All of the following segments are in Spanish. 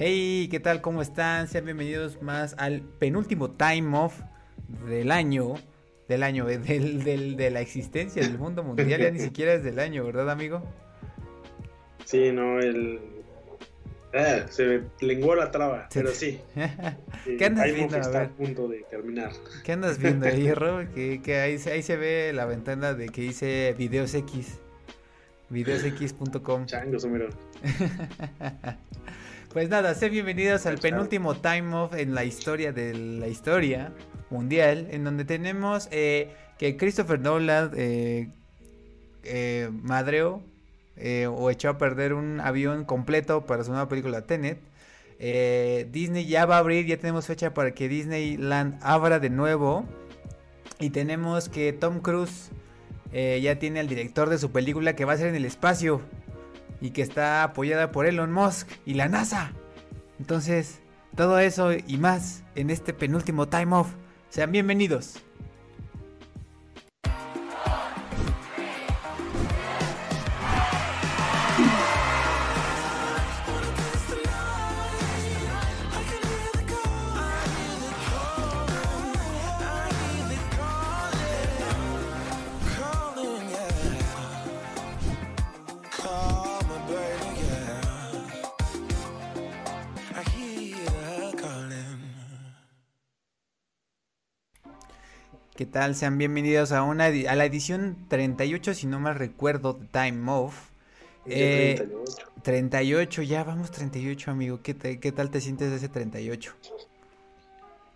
Hey, ¿qué tal? ¿Cómo están? Sean bienvenidos más al penúltimo time off del año. Del año, eh, del, del, de la existencia del mundo mundial. Ya ni siquiera es del año, ¿verdad, amigo? Sí, no, el. Ah, se me lenguó la traba, pero sí. ¿Qué andas viendo? está a, punto de terminar. ¿Qué andas viendo, hierro? que, que ahí, ahí se ve la ventana de que dice videos X. Videosx.com. Chango, sumero. Pues nada, sean bienvenidos al penúltimo time off en la historia de la historia mundial, en donde tenemos eh, que Christopher Nolan eh, eh, madreó o echó a perder un avión completo para su nueva película Tenet. Disney ya va a abrir, ya tenemos fecha para que Disneyland abra de nuevo. Y tenemos que Tom Cruise ya tiene al director de su película que va a ser en el espacio y que está apoyada por Elon Musk y la NASA. Entonces, todo eso y más en este penúltimo time off. Sean bienvenidos. ¿Qué tal? Sean bienvenidos a una a la edición 38, si no mal recuerdo, de Time Off. Eh, 38. 38, ya vamos 38, amigo. ¿Qué, te, ¿Qué tal te sientes de ese 38?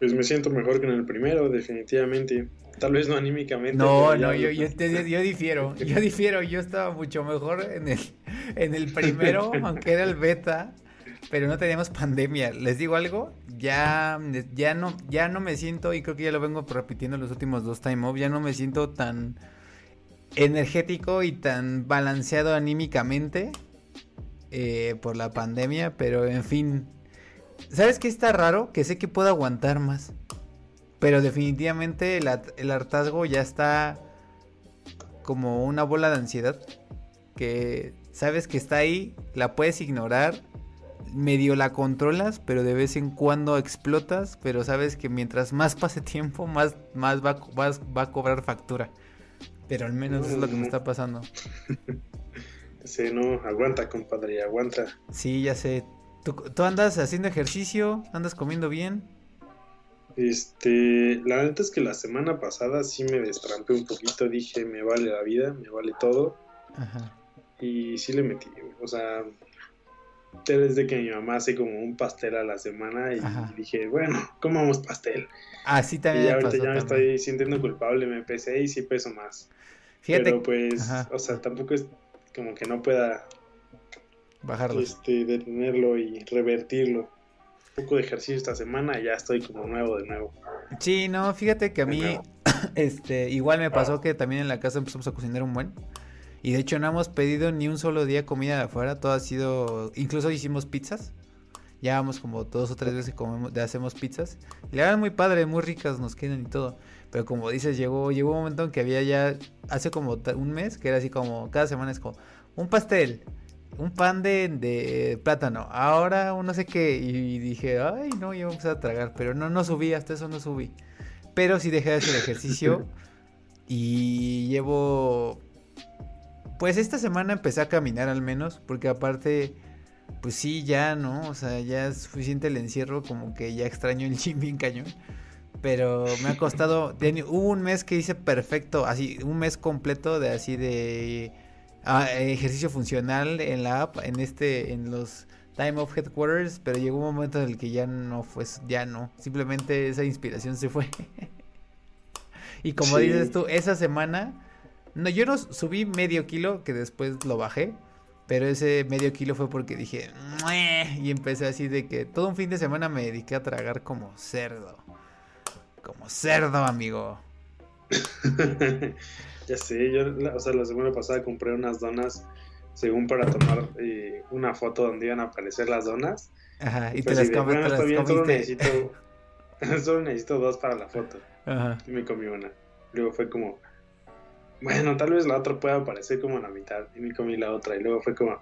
Pues me siento mejor que en el primero, definitivamente. Tal vez no anímicamente. No, no, yo, yo, yo, difiero. Yo difiero. Yo estaba mucho mejor en el, en el primero, aunque era el beta pero no teníamos pandemia. Les digo algo, ya, ya, no, ya no me siento, y creo que ya lo vengo repitiendo los últimos dos time off, ya no me siento tan energético y tan balanceado anímicamente eh, por la pandemia, pero en fin. ¿Sabes qué está raro? Que sé que puedo aguantar más. Pero definitivamente el, el hartazgo ya está como una bola de ansiedad. Que sabes que está ahí, la puedes ignorar medio la controlas, pero de vez en cuando explotas, pero sabes que mientras más pase tiempo, más, más, va, va a cobrar factura. Pero al menos es lo que me está pasando. Sí, no, aguanta, compadre, aguanta. Sí, ya sé. ¿Tú, ¿Tú, andas haciendo ejercicio? ¿Andas comiendo bien? Este, la verdad es que la semana pasada sí me destrampé un poquito, dije, me vale la vida, me vale todo. Ajá. Y sí le metí, o sea, desde que mi mamá hace como un pastel a la semana y dije, bueno, comamos pastel. Así también. Y ya ahorita ya me estoy sintiendo culpable, me pesé y sí peso más. Fíjate. Pero pues, o sea, tampoco es como que no pueda bajarlo. Este, detenerlo y revertirlo. Un poco de ejercicio esta semana y ya estoy como nuevo de nuevo. Sí, no, fíjate que a mí, este, igual me pasó que también en la casa empezamos a cocinar un buen. Y de hecho no hemos pedido ni un solo día comida de afuera, todo ha sido, incluso hicimos pizzas. Ya vamos como dos o tres veces comemos, hacemos pizzas. Y la verdad muy padre, muy ricas nos quedan y todo. Pero como dices, llegó, llegó un momento en que había ya, hace como un mes, que era así como, cada semana es como, un pastel, un pan de, de plátano, ahora no sé qué. Y dije, ay no, yo empezar a tragar. Pero no, no subí, hasta eso no subí. Pero sí dejé de hacer ejercicio. y llevo pues esta semana empecé a caminar al menos, porque aparte, pues sí, ya, ¿no? O sea, ya es suficiente el encierro, como que ya extraño el gym bien cañón. Pero me ha costado, hubo un mes que hice perfecto, así, un mes completo de así de ah, ejercicio funcional en la app, en este, en los Time of Headquarters, pero llegó un momento en el que ya no fue, ya no, simplemente esa inspiración se fue. y como dices tú, esa semana no, yo no subí medio kilo, que después lo bajé. Pero ese medio kilo fue porque dije, y empecé así de que todo un fin de semana me dediqué a tragar como cerdo. Como cerdo, amigo. ya sé, yo, o sea, la semana pasada compré unas donas, según para tomar eh, una foto donde iban a aparecer las donas. Ajá, y, te pues las, bueno, bien, solo necesito, solo necesito dos para la foto. Ajá. Y me comí una. Luego fue como, bueno, tal vez la otra pueda aparecer como en la mitad. Y me comí la otra. Y luego fue como,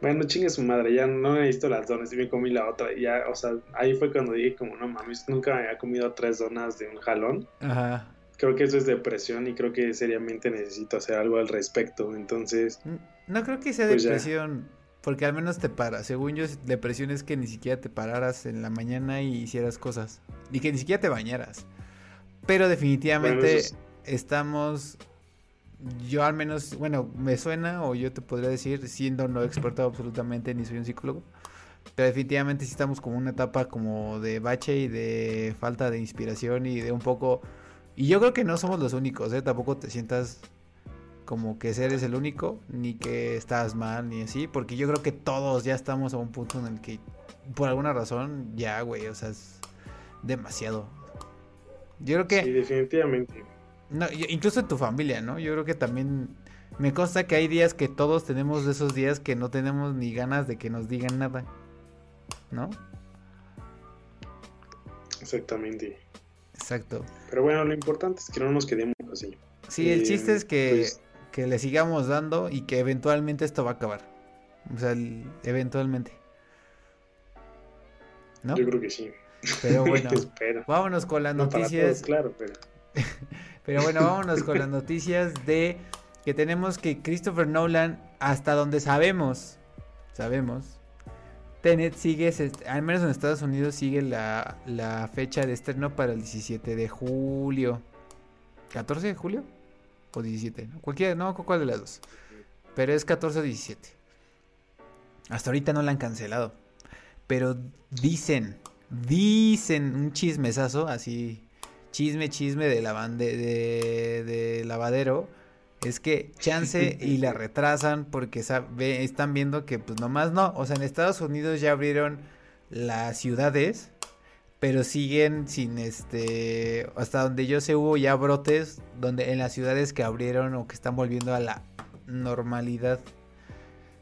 Bueno, chingue su madre, ya no necesito las donas y me comí la otra. Y ya, o sea, ahí fue cuando dije como, no mames, nunca me había comido tres donas de un jalón. Ajá. Creo que eso es depresión y creo que seriamente necesito hacer algo al respecto. Entonces... No creo que sea pues depresión, porque al menos te para. Según yo, depresión es que ni siquiera te pararas en la mañana y hicieras cosas. Y que ni siquiera te bañaras. Pero definitivamente estamos yo al menos, bueno, me suena o yo te podría decir, siendo no experto absolutamente ni soy un psicólogo, pero definitivamente sí estamos como una etapa como de bache y de falta de inspiración y de un poco... Y yo creo que no somos los únicos, ¿eh? Tampoco te sientas como que eres el único, ni que estás mal, ni así, porque yo creo que todos ya estamos a un punto en el que, por alguna razón, ya, güey, o sea, es demasiado. Yo creo que... Sí, definitivamente no, incluso en tu familia, ¿no? Yo creo que también me consta que hay días que todos tenemos de esos días que no tenemos ni ganas de que nos digan nada, ¿no? Exactamente. Exacto. Pero bueno, lo importante es que no nos quedemos así. Sí, el chiste es que, pues, que le sigamos dando y que eventualmente esto va a acabar. O sea, eventualmente. ¿No? Yo creo que sí. Pero bueno, vámonos con las noticias. claro, pero... Pero bueno, vámonos con las noticias de que tenemos que Christopher Nolan, hasta donde sabemos, sabemos, Tenet sigue, al menos en Estados Unidos, sigue la, fecha de estreno para el 17 de julio. ¿14 de julio? O 17, ¿no? Cualquiera, no, cuál de las dos. Pero es 14 o 17. Hasta ahorita no la han cancelado. Pero dicen, dicen un chismesazo así chisme, chisme de, de, de, lavadero es que chance y la retrasan porque sabe, están viendo que pues nomás no, o sea, en Estados Unidos ya abrieron las ciudades, pero siguen sin este, hasta donde yo sé hubo ya brotes donde en las ciudades que abrieron o que están volviendo a la normalidad.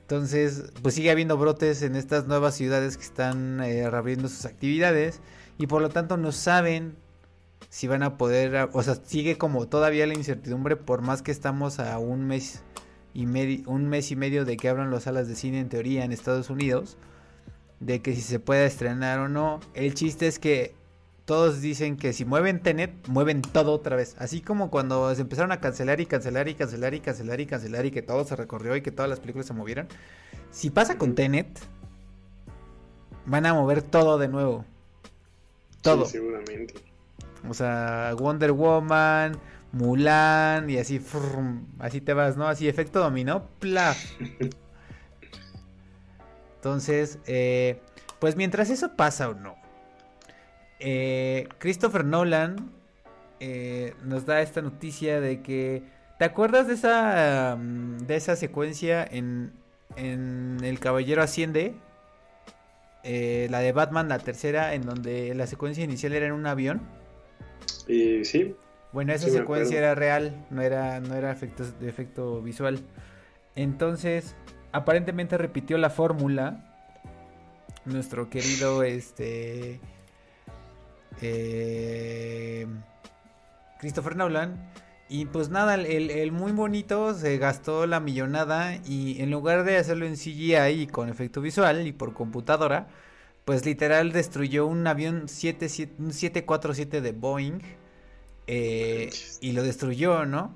Entonces, pues sigue habiendo brotes en estas nuevas ciudades que están eh, reabriendo sus actividades y por lo tanto no saben si van a poder, o sea, sigue como todavía la incertidumbre por más que estamos a un mes y medio, un mes y medio de que abran las salas de cine en teoría en Estados Unidos, de que si se puede estrenar o no. El chiste es que todos dicen que si mueven Tenet, mueven todo otra vez. Así como cuando se empezaron a cancelar y cancelar y cancelar y cancelar y cancelar y que todo se recorrió y que todas las películas se movieron. Si pasa con Tenet, van a mover todo de nuevo. Todo. seguramente. O sea, Wonder Woman, Mulan y así, así te vas, ¿no? Así efecto dominó, plaf. Entonces, eh, pues mientras eso pasa o no, eh, Christopher Nolan eh, nos da esta noticia de que, ¿te acuerdas de esa, mm, de esa secuencia en, en El Caballero Asciende? la de Batman, la tercera, en donde la secuencia inicial era en un avión. Y sí. Bueno, esa secuencia era real, no era, no era efectos, de efecto visual. Entonces, aparentemente repitió la fórmula. Nuestro querido este. Eh, Christopher Nolan. Y pues nada, el, el, muy bonito se gastó la millonada y en lugar de hacerlo en CGI con efecto visual y por computadora, pues literal destruyó un avión 747 de Boeing eh, y lo destruyó, ¿no?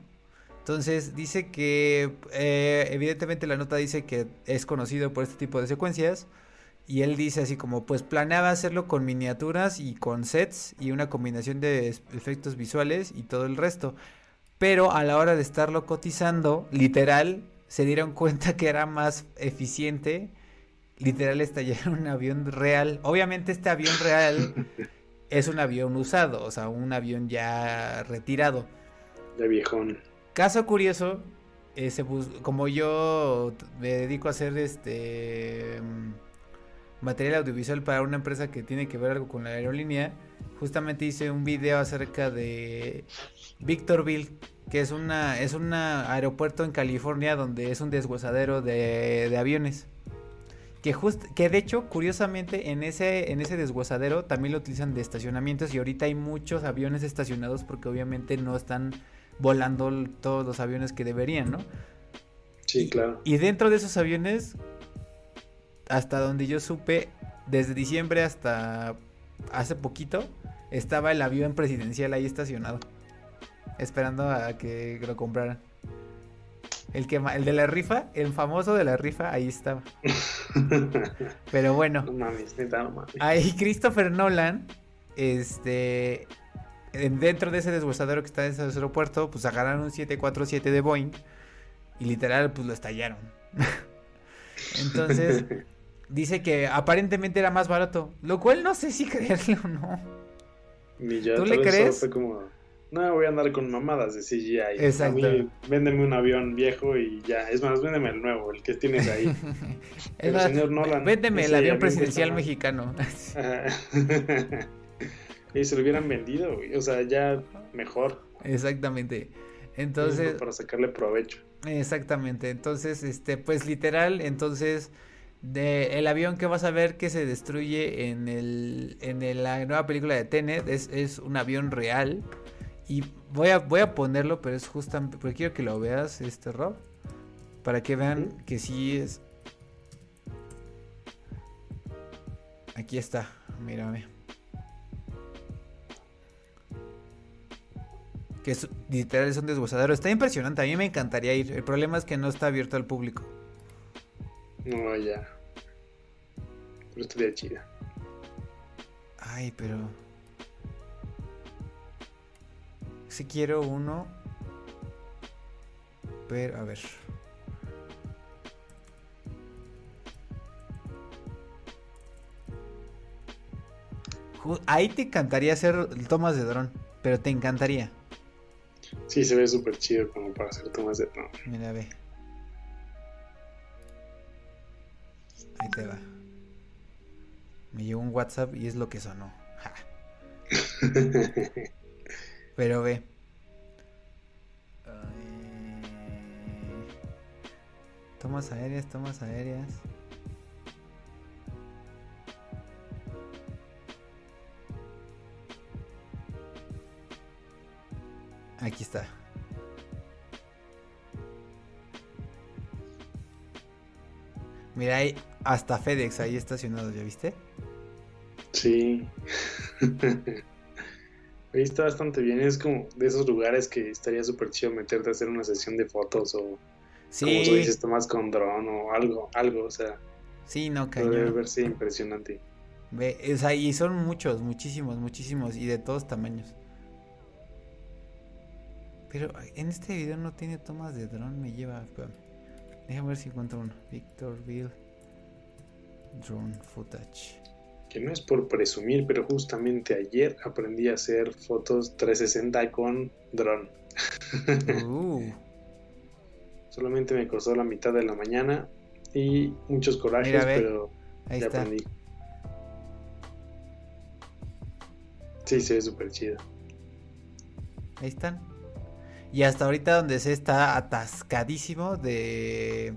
Entonces dice que, eh, evidentemente la nota dice que es conocido por este tipo de secuencias. Y él dice así como, pues planeaba hacerlo con miniaturas y con sets y una combinación de efectos visuales y todo el resto. Pero a la hora de estarlo cotizando, literal, se dieron cuenta que era más eficiente literal estallar un avión real. Obviamente este avión real es un avión usado, o sea, un avión ya retirado. De viejón. Caso curioso, como yo me dedico a hacer este mm, material audiovisual para una empresa que tiene que ver algo con la aerolínea, justamente hice un video acerca de Victorville, que es una es un aeropuerto en California donde es un desguazadero de, de aviones. Que, que de hecho, curiosamente, en ese, en ese desguazadero también lo utilizan de estacionamientos y ahorita hay muchos aviones estacionados porque obviamente no están volando todos los aviones que deberían, ¿no? Sí, claro. Y dentro de esos aviones hasta donde yo supe, desde diciembre hasta hace poquito, estaba el avión presidencial ahí estacionado. Esperando a que lo compraran. El, que, el de la rifa, el famoso de la rifa, ahí estaba. Pero bueno. No mames, Ahí Christopher Nolan, este, dentro de ese desguazadero que está en ese aeropuerto, pues agarraron un 747 de Boeing y literal, pues lo estallaron. Entonces, dice que aparentemente era más barato, lo cual no sé si creerle o no. ¿Tú le crees? Como, no voy a andar con mamadas de CGI. Exacto. A mí, véndeme un avión viejo y ya. Es más, véndeme el nuevo, el que tienes ahí. el señor Nolan. Véndeme el avión presidencial mexicano. y se lo hubieran vendido, O sea, ya mejor. Exactamente. Entonces. Para sacarle provecho. Exactamente. Entonces, este, pues literal, entonces. De el avión que vas a ver que se destruye en el en la nueva película de Tenet es, es un avión real y voy a, voy a ponerlo, pero es justamente, porque quiero que lo veas, este Rob, para que vean que sí es... Aquí está, mírame. Que es, literal es un desguazadero. Está impresionante, a mí me encantaría ir. El problema es que no está abierto al público. No, ya. Pero estaría chida. Ay, pero... Si quiero uno. Pero, a ver. Ahí te encantaría hacer tomas de dron, pero te encantaría. Sí, se ve súper chido como para hacer tomas de dron. Mira, ve. Ahí te va. Me llegó un WhatsApp y es lo que sonó. Pero ve. Tomas aéreas, tomas aéreas. Aquí está. Mira, hay hasta FedEx ahí estacionado, ¿ya viste? Sí. Está bastante bien, es como de esos lugares que estaría súper chido meterte a hacer una sesión de fotos o sí. como tú dices, tomas con dron o algo, algo, o sea. Sí, no, cañón. Debe verse impresionante. Ve, o sea, y son muchos, muchísimos, muchísimos y de todos tamaños. Pero en este video no tiene tomas de dron, me lleva. Déjame ver si encuentro uno. Victorville Drone Footage que no es por presumir, pero justamente ayer aprendí a hacer fotos 360 con dron. Uh. Solamente me costó la mitad de la mañana y muchos corajes, pero ya aprendí. Sí, se ve súper chido. Ahí están. Y hasta ahorita donde se está atascadísimo de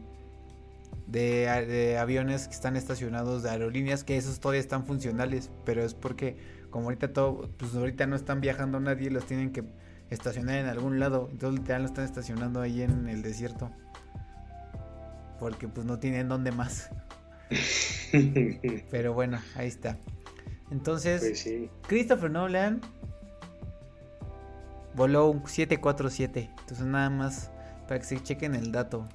de, aviones que están estacionados de aerolíneas que esos todavía están funcionales, pero es porque como ahorita todo, pues ahorita no están viajando nadie, los tienen que estacionar en algún lado, entonces literal lo están estacionando ahí en el desierto. Porque pues no tienen dónde más. pero bueno, ahí está. Entonces, pues Christopher Nolan voló un 747. Entonces nada más para que se chequen el dato.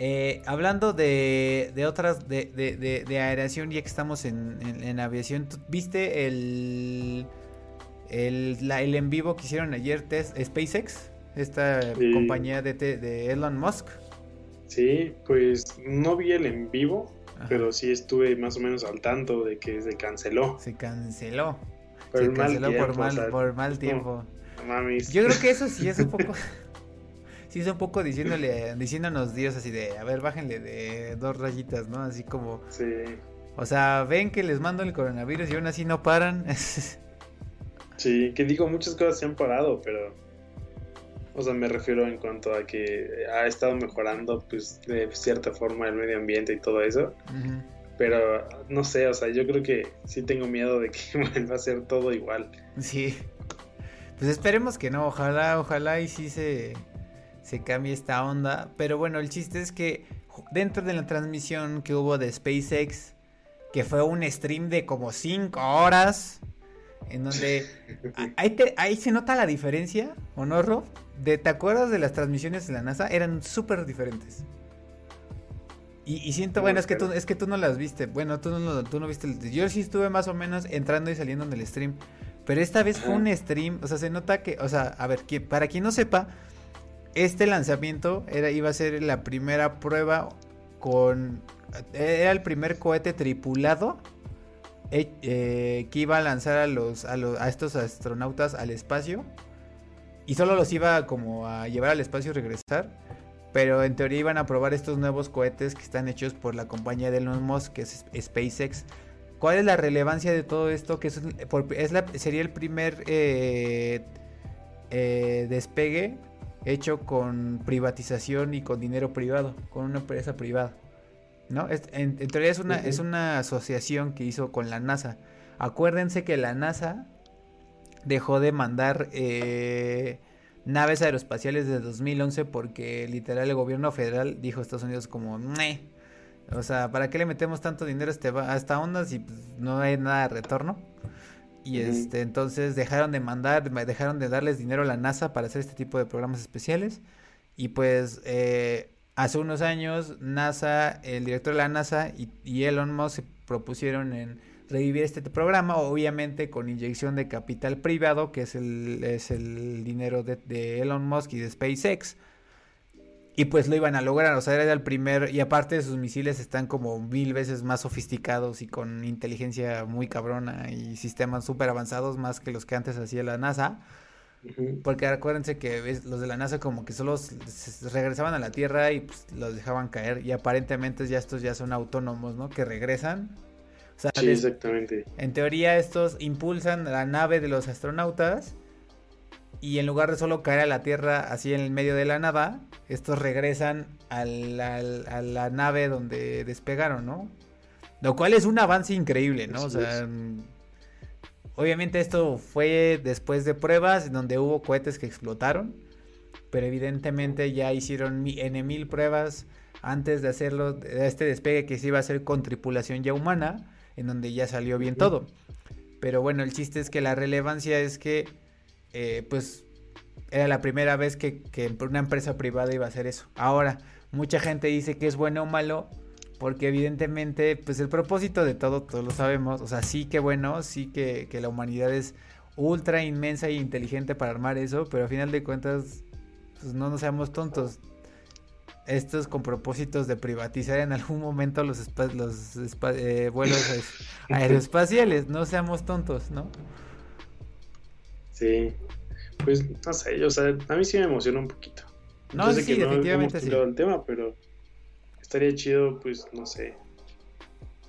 Eh, hablando de, de otras, de, de, de, aeración, ya que estamos en, aviación, ¿viste el, el, el, en vivo que hicieron ayer test, SpaceX? Esta compañía de, de Elon Musk. Sí, pues no vi el en vivo, pero sí estuve más o menos al tanto de que se canceló. Se canceló. se canceló por, mal, por mal tiempo. Yo creo que eso sí es un poco... sí es un poco diciéndole, diciéndonos Dios así de, a ver, bájenle de dos rayitas, ¿no? Así como... Sí. O sea, ven que les mando el coronavirus y aún así no paran. sí, que digo, muchas cosas se han parado, pero... O sea, me refiero en cuanto a que ha estado mejorando, pues, de cierta forma el medio ambiente y todo eso. Pero, no sé, o sea, yo creo que sí tengo miedo de que vuelva a ser todo igual. Sí. Pues esperemos que no, ojalá, ojalá y sí se, se cambie esta onda. Pero bueno, el chiste es que dentro de la transmisión que hubo de SpaceX, que fue un stream de como 5 horas, en donde ahí, ahí, se nota la diferencia, ¿o no, Rob? De, ¿Te acuerdas de las transmisiones de la NASA? Eran súper diferentes. Y, siento, bueno, es que, tú, es que tú no las viste. Bueno, tú no, tú no viste. El, yo sí estuve más o menos entrando y saliendo en el stream. Pero esta vez fue un stream. O sea, se nota que. O sea, a ver, para quien no sepa, este lanzamiento era, iba a ser la primera prueba con. Era el primer cohete tripulado eh, eh, que iba a lanzar a los, a estos astronautas al espacio. Y solo los iba como a llevar al espacio y regresar. Pero en teoría iban a probar estos nuevos cohetes que están hechos por la compañía de Elon Musk, que es SpaceX. ¿Cuál es la relevancia de todo esto? Que es, sería el primer eh, despegue hecho con privatización y con dinero privado, con una empresa privada. ¿No? en, teoría es una, es una asociación que hizo con la NASA. Acuérdense que la NASA dejó de mandar eh, naves aeroespaciales de 2011 porque literal el gobierno federal dijo a Estados Unidos como, o sea, ¿para qué le metemos tanto dinero a, este, esta onda si pues, no hay nada de retorno? Y este, entonces dejaron de mandar, dejaron de darles dinero a la NASA para hacer este tipo de programas especiales. Y pues eh, hace unos años NASA, el director de la NASA y, y Elon Musk se propusieron en revivir este programa, obviamente con inyección de capital privado, que es el, es el dinero de, Elon Musk y de SpaceX. Y pues lo iban a lograr, o sea, era el primer, y aparte sus misiles están como mil veces más sofisticados y con inteligencia muy cabrona y sistemas súper avanzados más que los que antes hacía la NASA. Porque acuérdense que los de la NASA como que solo regresaban a la Tierra y pues, los dejaban caer y aparentemente ya estos ya son autónomos, ¿no? Que regresan sí, exactamente. En teoría estos impulsan la nave de los astronautas y en lugar de solo caer a la Tierra así en el medio de la nada, estos regresan a la, nave donde despegaron, ¿no? Lo cual es un avance increíble, ¿no? o sea, obviamente esto fue después de pruebas donde hubo cohetes que explotaron, pero evidentemente ya hicieron N mil pruebas antes de hacerlo, de este despegue que se iba a hacer con tripulación ya humana en donde ya salió bien todo. Pero bueno, el chiste es que la relevancia es que, eh, pues, era la primera vez que, que, una empresa privada iba a hacer eso. Ahora, mucha gente dice que es bueno o malo, porque evidentemente, pues el propósito de todo, todos lo sabemos. O sea, sí que bueno, sí que, que la humanidad es ultra inmensa e inteligente para armar eso, pero a final de cuentas, pues no nos seamos tontos estos con propósitos de privatizar en algún momento los, los eh, vuelos aeroespaciales. No seamos tontos, ¿no? Sí, pues no sé, o sea, a mí sí me emociona un poquito. No, sé sí, que definitivamente no el tema, pero estaría chido, pues, no sé,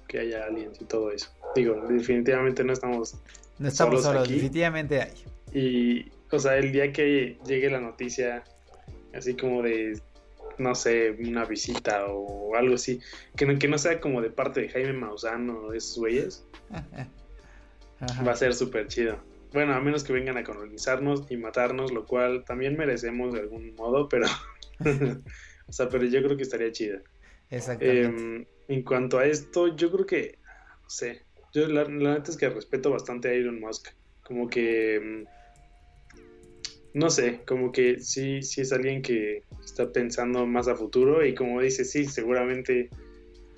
que haya aliens y todo eso. Digo, definitivamente no estamos No estamos solos, definitivamente hay. Y, o sea, el día que llegue la noticia, así como de no sé, una visita o algo así, que no, que no sea como de parte de Jaime Maussan o de esos güeyes, va a ser súper chido. Bueno, a menos que vengan a colonizarnos y matarnos, lo cual también merecemos de algún modo, pero, o sea, pero yo creo que estaría chido. Exactamente. Em, en cuanto a esto, yo creo que, no sé, yo la, la neta es que respeto bastante a Elon Musk, como que em, no sé, como que sí, sí es alguien que está pensando más a futuro y como dice, sí, seguramente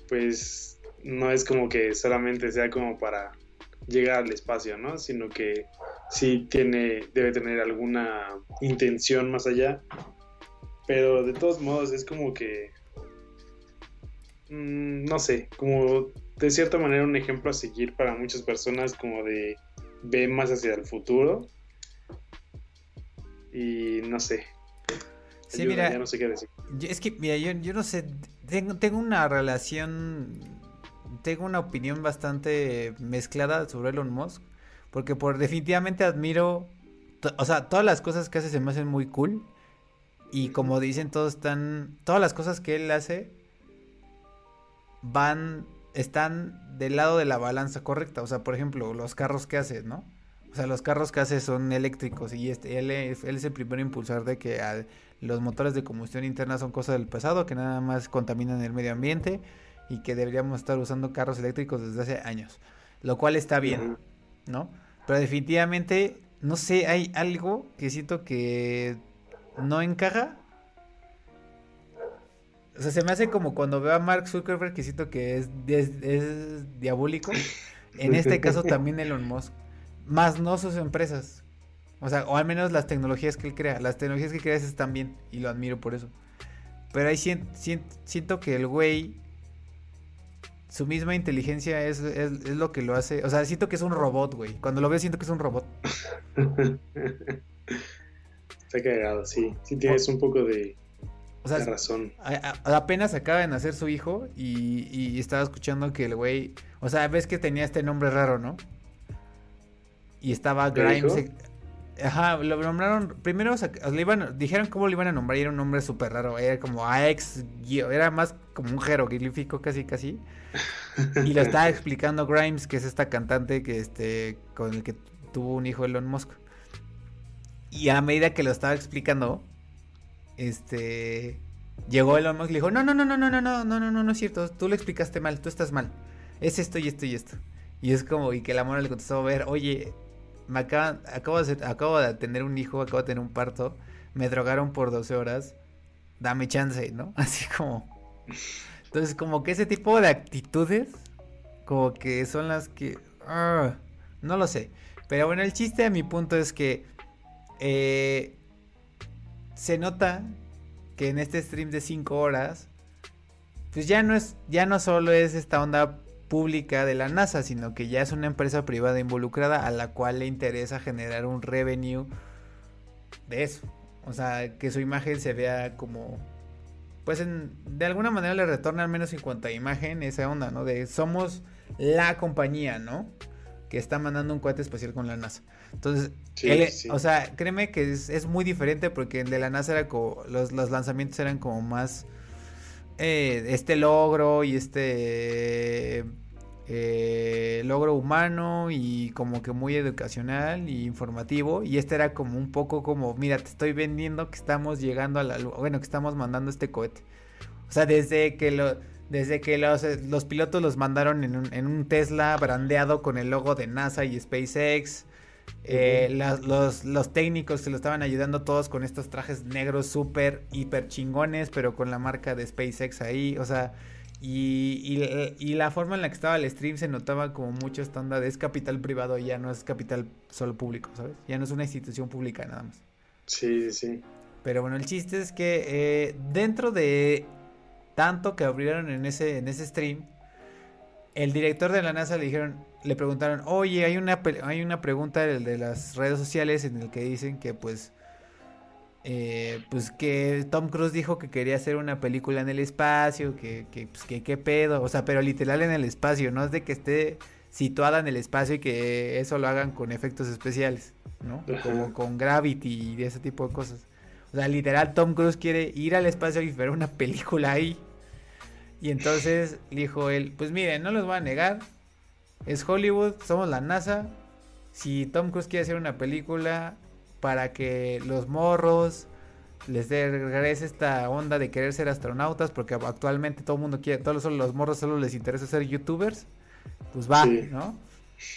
pues no es como que solamente sea como para llegar al espacio, ¿no? Sino que sí tiene, debe tener alguna intención más allá. Pero de todos modos es como que, mm, no sé, como de cierta manera un ejemplo a seguir para muchas personas como de ve más hacia el futuro y no sé. Sí, mira. no sé qué decir. es que, mira, yo, yo no sé. Tengo, tengo una relación. Tengo una opinión bastante mezclada sobre Elon Musk. Porque por definitivamente admiro. O sea, todas las cosas que hace se me hacen muy cool. Y como dicen, todos están. Todas las cosas que él hace. Van. Están del lado de la balanza correcta. O sea, por ejemplo, los carros que hace, ¿no? O sea, los carros que hace son eléctricos y este, él, es, él es el primer impulsor de que los motores de combustión interna son cosas del pasado, que nada más contaminan el medio ambiente y que deberíamos estar usando carros eléctricos desde hace años. Lo cual está bien, ¿no? Pero definitivamente, no sé, hay algo que siento que no encaja. O sea, se me hace como cuando veo a Mark Zuckerberg que siento que es, es diabólico. En este caso también Elon Musk más no sus empresas. O sea, o al menos las tecnologías que él crea. Las tecnologías que crea están bien y lo admiro por eso. Pero ahí siento, que el güey, su misma inteligencia es, lo que lo hace. O sea, siento que es un robot, güey. Cuando lo veo siento que es un robot. Está cagado, sí. Sí tienes un poco de, razón. apenas acaba de nacer su hijo y, y estaba escuchando que el güey... O sea, ves que tenía este nombre raro, ¿no? y estaba Grimes. Ajá, lo nombraron. Primero le iban, dijeron cómo lo iban a nombrar y era un nombre súper raro. Era como AX, era más como un jeroglífico casi, casi. Y lo estaba explicando Grimes, que es esta cantante que este con el que tuvo un hijo Elon Musk. Y a medida que lo estaba explicando, este llegó Elon Musk y le dijo: No, no, no, no, no, no, no, no, no, no, no es cierto. Tú lo explicaste mal, tú estás mal. Es esto y esto y esto. Y es como, y que la mona le contestó: A ver, oye, me acabo, de, de tener un hijo, acabo de tener un parto, me drogaron por 12 horas, dame chance, ¿no? Así como... Entonces, como que ese tipo de actitudes, como que son las que... Ah, no lo sé. Pero bueno, el chiste a mi punto es que eh, se nota que en este stream de 5 horas, pues ya no es, ya no solo es esta onda pública de la NASA, sino que ya es una empresa privada involucrada a la cual le interesa generar un revenue de eso. O sea, que su imagen se vea como... Pues de alguna manera le retorna al menos en cuanto a imagen esa onda, ¿no? De somos la compañía, ¿no? Que está mandando un cohete espacial con la NASA. Entonces, o sea, créeme que es, muy diferente porque el de la NASA era como, los, los lanzamientos eran como más... Eh, este logro y este eh, logro humano y como que muy educacional y informativo. Y este era como un poco como, mira, te estoy vendiendo que estamos llegando a la luna, bueno, que estamos mandando este cohete. O sea, desde que lo, desde que los, los pilotos los mandaron en un, en un, Tesla brandeado con el logo de NASA y SpaceX. Eh, los, los, técnicos se lo estaban ayudando todos con estos trajes negros súper, hiper chingones, pero con la marca de SpaceX ahí. O sea, y, la forma en la que estaba el stream se notaba como mucho estándar. Es capital privado y ya no es capital solo público, ¿sabes? Ya no es una institución pública nada más. Sí, sí. Pero bueno, el chiste es que eh, dentro de tanto que abrieron en ese, en ese stream, el director de la NASA le dijeron, le preguntaron, oye, hay una, hay una pregunta de las redes sociales en el que dicen que pues eh, pues que Tom Cruise dijo que quería hacer una película en el espacio, que, que, pues que qué pedo, o sea, pero literal en el espacio, no es de que esté situada en el espacio y que eso lo hagan con efectos especiales, ¿no? Como con Gravity y ese tipo de cosas. O sea, literal Tom Cruise quiere ir al espacio y ver una película ahí. Y entonces dijo él, pues miren, no los voy a negar, es Hollywood, somos la NASA. Si Tom Cruise quiere hacer una película, para que los morros les dé regrese esta onda de querer ser astronautas, porque actualmente todo el mundo quiere, todos los morros solo les interesa ser youtubers, pues va, ¿no?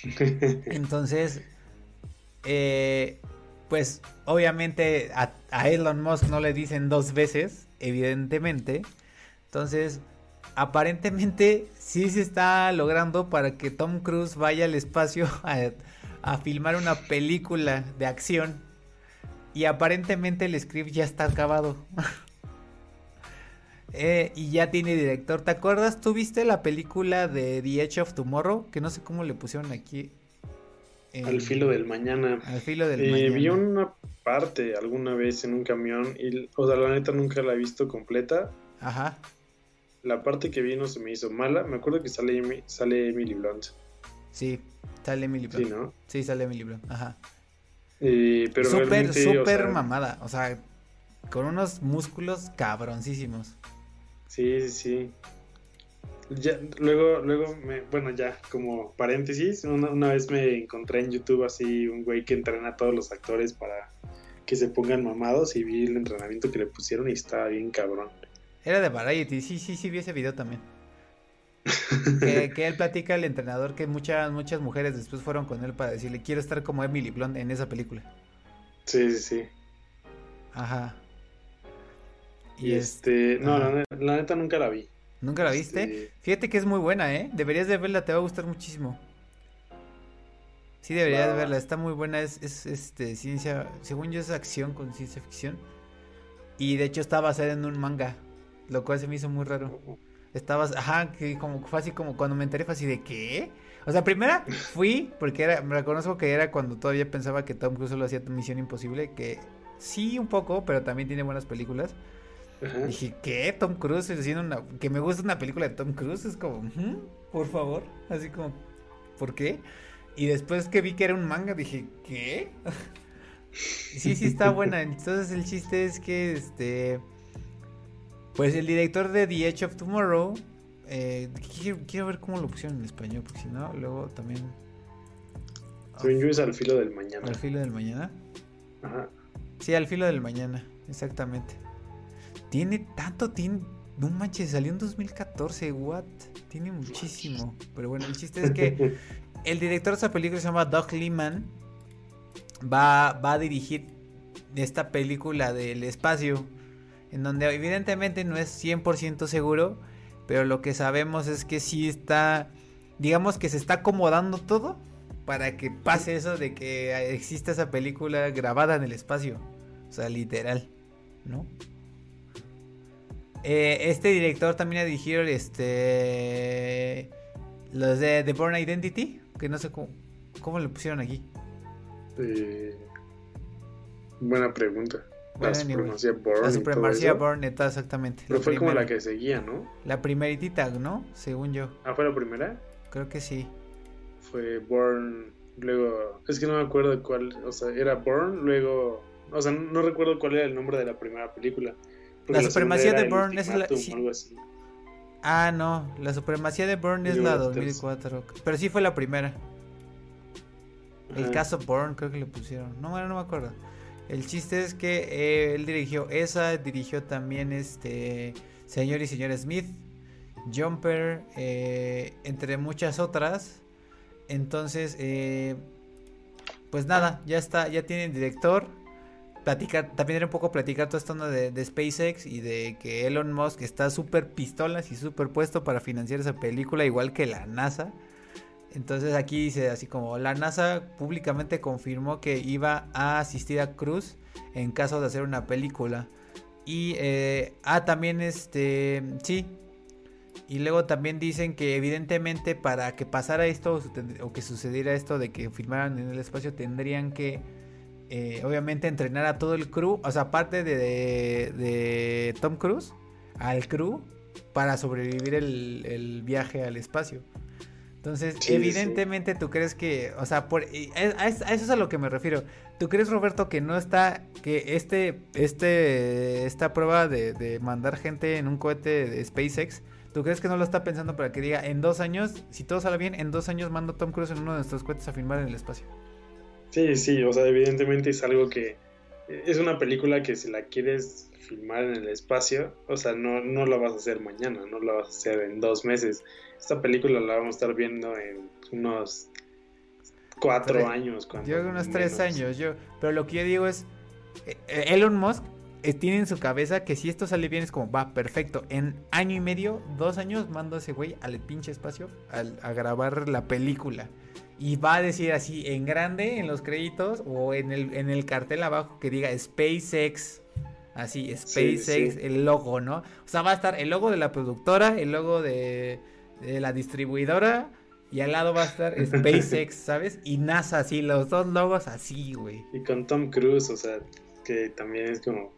Entonces, eh, pues obviamente a, a, Elon Musk no le dicen dos veces, evidentemente. Entonces, aparentemente sí se está logrando para que Tom Cruise vaya al espacio a, a filmar una película de acción y aparentemente el script ya está acabado. Eh, y ya tiene director. ¿Te acuerdas? ¿Tú viste la película de The Edge of Tomorrow? Que no sé cómo le pusieron aquí. al filo del mañana. Al filo del eh, mañana. Vi una parte alguna vez en un camión y, o sea, la neta nunca la he visto completa. Ajá. La parte que vi no se me hizo mala. Me acuerdo que sale, sale Emily Blunt. Sí, sale Emily Blunt. Sí, ¿no? Sí, sale Emily Blunt. Ajá. Eh, pero súper, súper mamada. O sea, con unos músculos cabroncísimos. Sí, sí, sí. Ya, luego, luego, me, bueno, ya, como paréntesis, una, una, vez me encontré en YouTube así un güey que entrena a todos los actores para que se pongan mamados y vi el entrenamiento que le pusieron y estaba bien cabrón. Era de Variety, sí, sí, sí, vi ese video también. que, él platica al entrenador que muchas, muchas mujeres después fueron con él para decirle, quiero estar como Emily Blunt en esa película. Sí, sí, sí. Ajá. Y, este, no, la, neta nunca la vi. ¿Nunca la viste? Este, Fíjate que es muy buena, ¿eh? Deberías de verla, te va a gustar muchísimo. Sí, deberías de verla, está muy buena, es, es este, ciencia, según yo es acción con ciencia ficción. Y de hecho está basada en un manga, lo cual se me hizo muy raro. Estabas, ajá, que como fue así como cuando me enteré fue así de ¿qué? O sea, primera fui, porque era, me reconozco que era cuando todavía pensaba que Tom Cruise solo hacía Misión Imposible, que sí un poco, pero también tiene buenas películas. Dije, ¿qué? Tom Cruise haciendo una. Que me gusta una película de Tom Cruise. Es como, por favor. Así como, ¿por qué? Y después que vi que era un manga, dije, ¿qué? sí, sí está buena. Entonces el chiste es que este. Pues el director de The Edge of Tomorrow. Eh, quiero, ver cómo lo pusieron en español, porque si no, luego también. Según yo es al filo del mañana. ¿Al filo del mañana? Ajá. Sí, al filo del mañana, exactamente. Tiene tanto, tiene. No manches, salió en 2014, what? Tiene muchísimo. Pero bueno, el chiste es que el director de esa película se llama Doug Liman. Va, va a dirigir esta película del espacio. En donde evidentemente no es 100% seguro. Pero lo que sabemos es que sí está. Digamos que se está acomodando todo. Para que pase eso de que exista esa película grabada en el espacio. O sea, literal. ¿No? Eh, este director también ha dirigido este. Los de The Born Identity que no sé cómo, cómo le pusieron aquí. Eh, buena pregunta. La supremacía Born. La supremacía Born, exactamente. Pero fue como la que seguía, ¿no? La primeritita, ¿no? Según yo. ¿Ah, fue la primera? Creo que sí. Fue Born, luego. Es que no me acuerdo cuál. O sea, era Born, luego. O sea, no recuerdo cuál era el nombre de la primera película. La supremacía de Born es la. Algo así. Ah, no, la supremacía de Bourne es la 2004. Pero sí fue la primera. El caso Bourne creo que le pusieron. No, no me acuerdo. El chiste es que eh, él dirigió esa, dirigió también este Señor y Señor Smith, Jumper, eh, entre muchas otras. Entonces, eh, pues nada, ya está, ya tienen director platicar, también era un poco platicar todo esto de, de SpaceX y de que Elon Musk está súper pistolas y súper puesto para financiar esa película, igual que la NASA. Entonces aquí dice así como la NASA públicamente confirmó que iba a asistir a Cruz en caso de hacer una película. Y eh, ah, también este, sí. Y luego también dicen que evidentemente para que pasara esto o que sucediera esto de que filmaran en el espacio tendrían que eh, obviamente entrenar a todo el crew, o sea, aparte de, Tom Cruise, al crew para sobrevivir el, viaje al espacio. Entonces, evidentemente tú crees que, o sea, por, a, eso es a lo que me refiero. ¿Tú crees, Roberto, que no está, que este, este, esta prueba de, de mandar gente en un cohete de SpaceX, ¿tú crees que no lo está pensando para que diga, en dos años, si todo sale bien, en dos años mando a Tom Cruise en uno de nuestros cohetes a filmar en el espacio? Sí, sí, o sea, evidentemente es algo que es una película que si la quieres filmar en el espacio, o sea, no, no la vas a hacer mañana, no la vas a hacer en dos meses. Esta película la vamos a estar viendo en unos cuatro años. Yo creo unos tres años, yo, pero lo que yo digo es, eh, Elon Musk eh, tiene en su cabeza que si esto sale bien es como, va, perfecto, en año y medio, dos años, mando a ese güey al pinche espacio a grabar la película y va a decir así en grande en los créditos o en el, en el cartel abajo que diga SpaceX. Así, SpaceX, el logo, ¿no? O sea, va a estar el logo de la productora, el logo de, la distribuidora y al lado va a estar SpaceX, ¿sabes? Y NASA, así, los dos logos así, güey. Y con Tom Cruise, o sea, que también es como...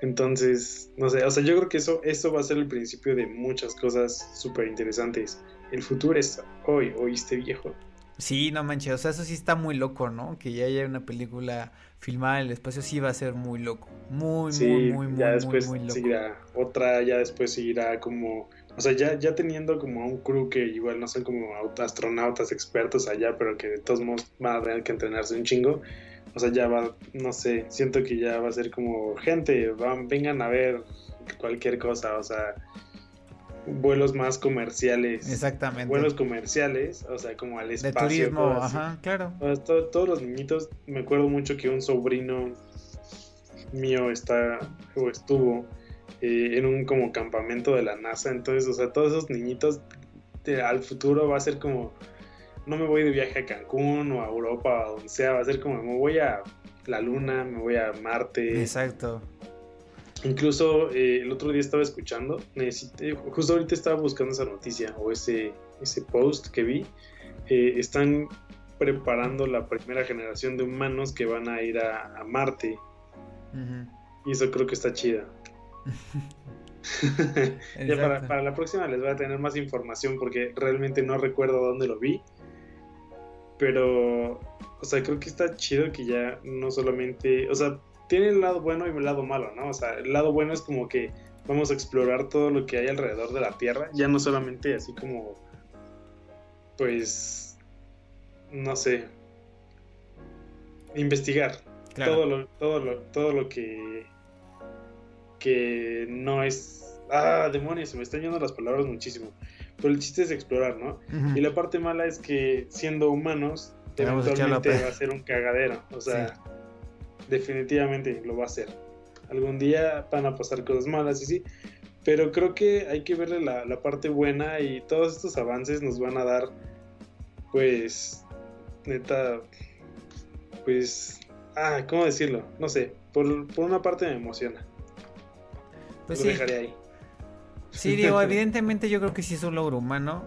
Entonces, no sé, o sea, yo creo que eso, eso va a ser el principio de muchas cosas súper interesantes el futuro es hoy, oíste viejo. Sí, no manches, o sea, eso sí está muy loco, ¿no? Que ya haya una película filmada en el espacio sí va a ser muy loco. Muy, muy, muy, ya después muy, loco. Seguirá otra, ya después seguirá como o sea, ya, ya teniendo como un crew que igual no son como astronautas expertos allá, pero que de todos modos van a tener que entrenarse un chingo, o sea, ya va, no sé, siento que ya va a ser como, gente, van, vengan a ver cualquier cosa, o sea, vuelos más comerciales. Exactamente. Vuelos comerciales, o sea, como al espacio. De turismo, ajá, claro. todos los niñitos, me acuerdo mucho que un sobrino mío está o estuvo eh, en un como campamento de la NASA, entonces, o sea, todos esos niñitos al futuro va a ser como, no me voy de viaje a Cancún o a Europa o donde sea, va a ser como, me voy a la Luna, me voy a Marte. Exacto. Incluso eh, el otro día estaba escuchando, necesité, justo ahorita estaba buscando esa noticia o ese, ese post que vi. Eh, están preparando la primera generación de humanos que van a ir a, Marte. Y eso creo que está chida. ya para, para, la próxima les voy a tener más información porque realmente no recuerdo dónde lo vi. Pero, o sea, creo que está chido que ya no solamente, o sea, tiene el lado bueno y el lado malo, ¿no? O sea, el lado bueno es como que vamos a explorar todo lo que hay alrededor de la Tierra, ya no solamente así como, pues, no sé, investigar todo lo, todo lo, todo lo que, que no es, ah, demonios, se me están yendo las palabras muchísimo, pero el chiste es explorar, ¿no? Y la parte mala es que siendo humanos, eventualmente va a ser un cagadero, o sea definitivamente lo va a hacer. Algún día van a pasar cosas malas y sí, pero creo que hay que verle la, parte buena y todos estos avances nos van a dar, pues, neta, pues, ah, ¿cómo decirlo? No sé, por, una parte me emociona. Pues lo sí. dejaré ahí. Sí, digo, evidentemente yo creo que sí es un logro humano,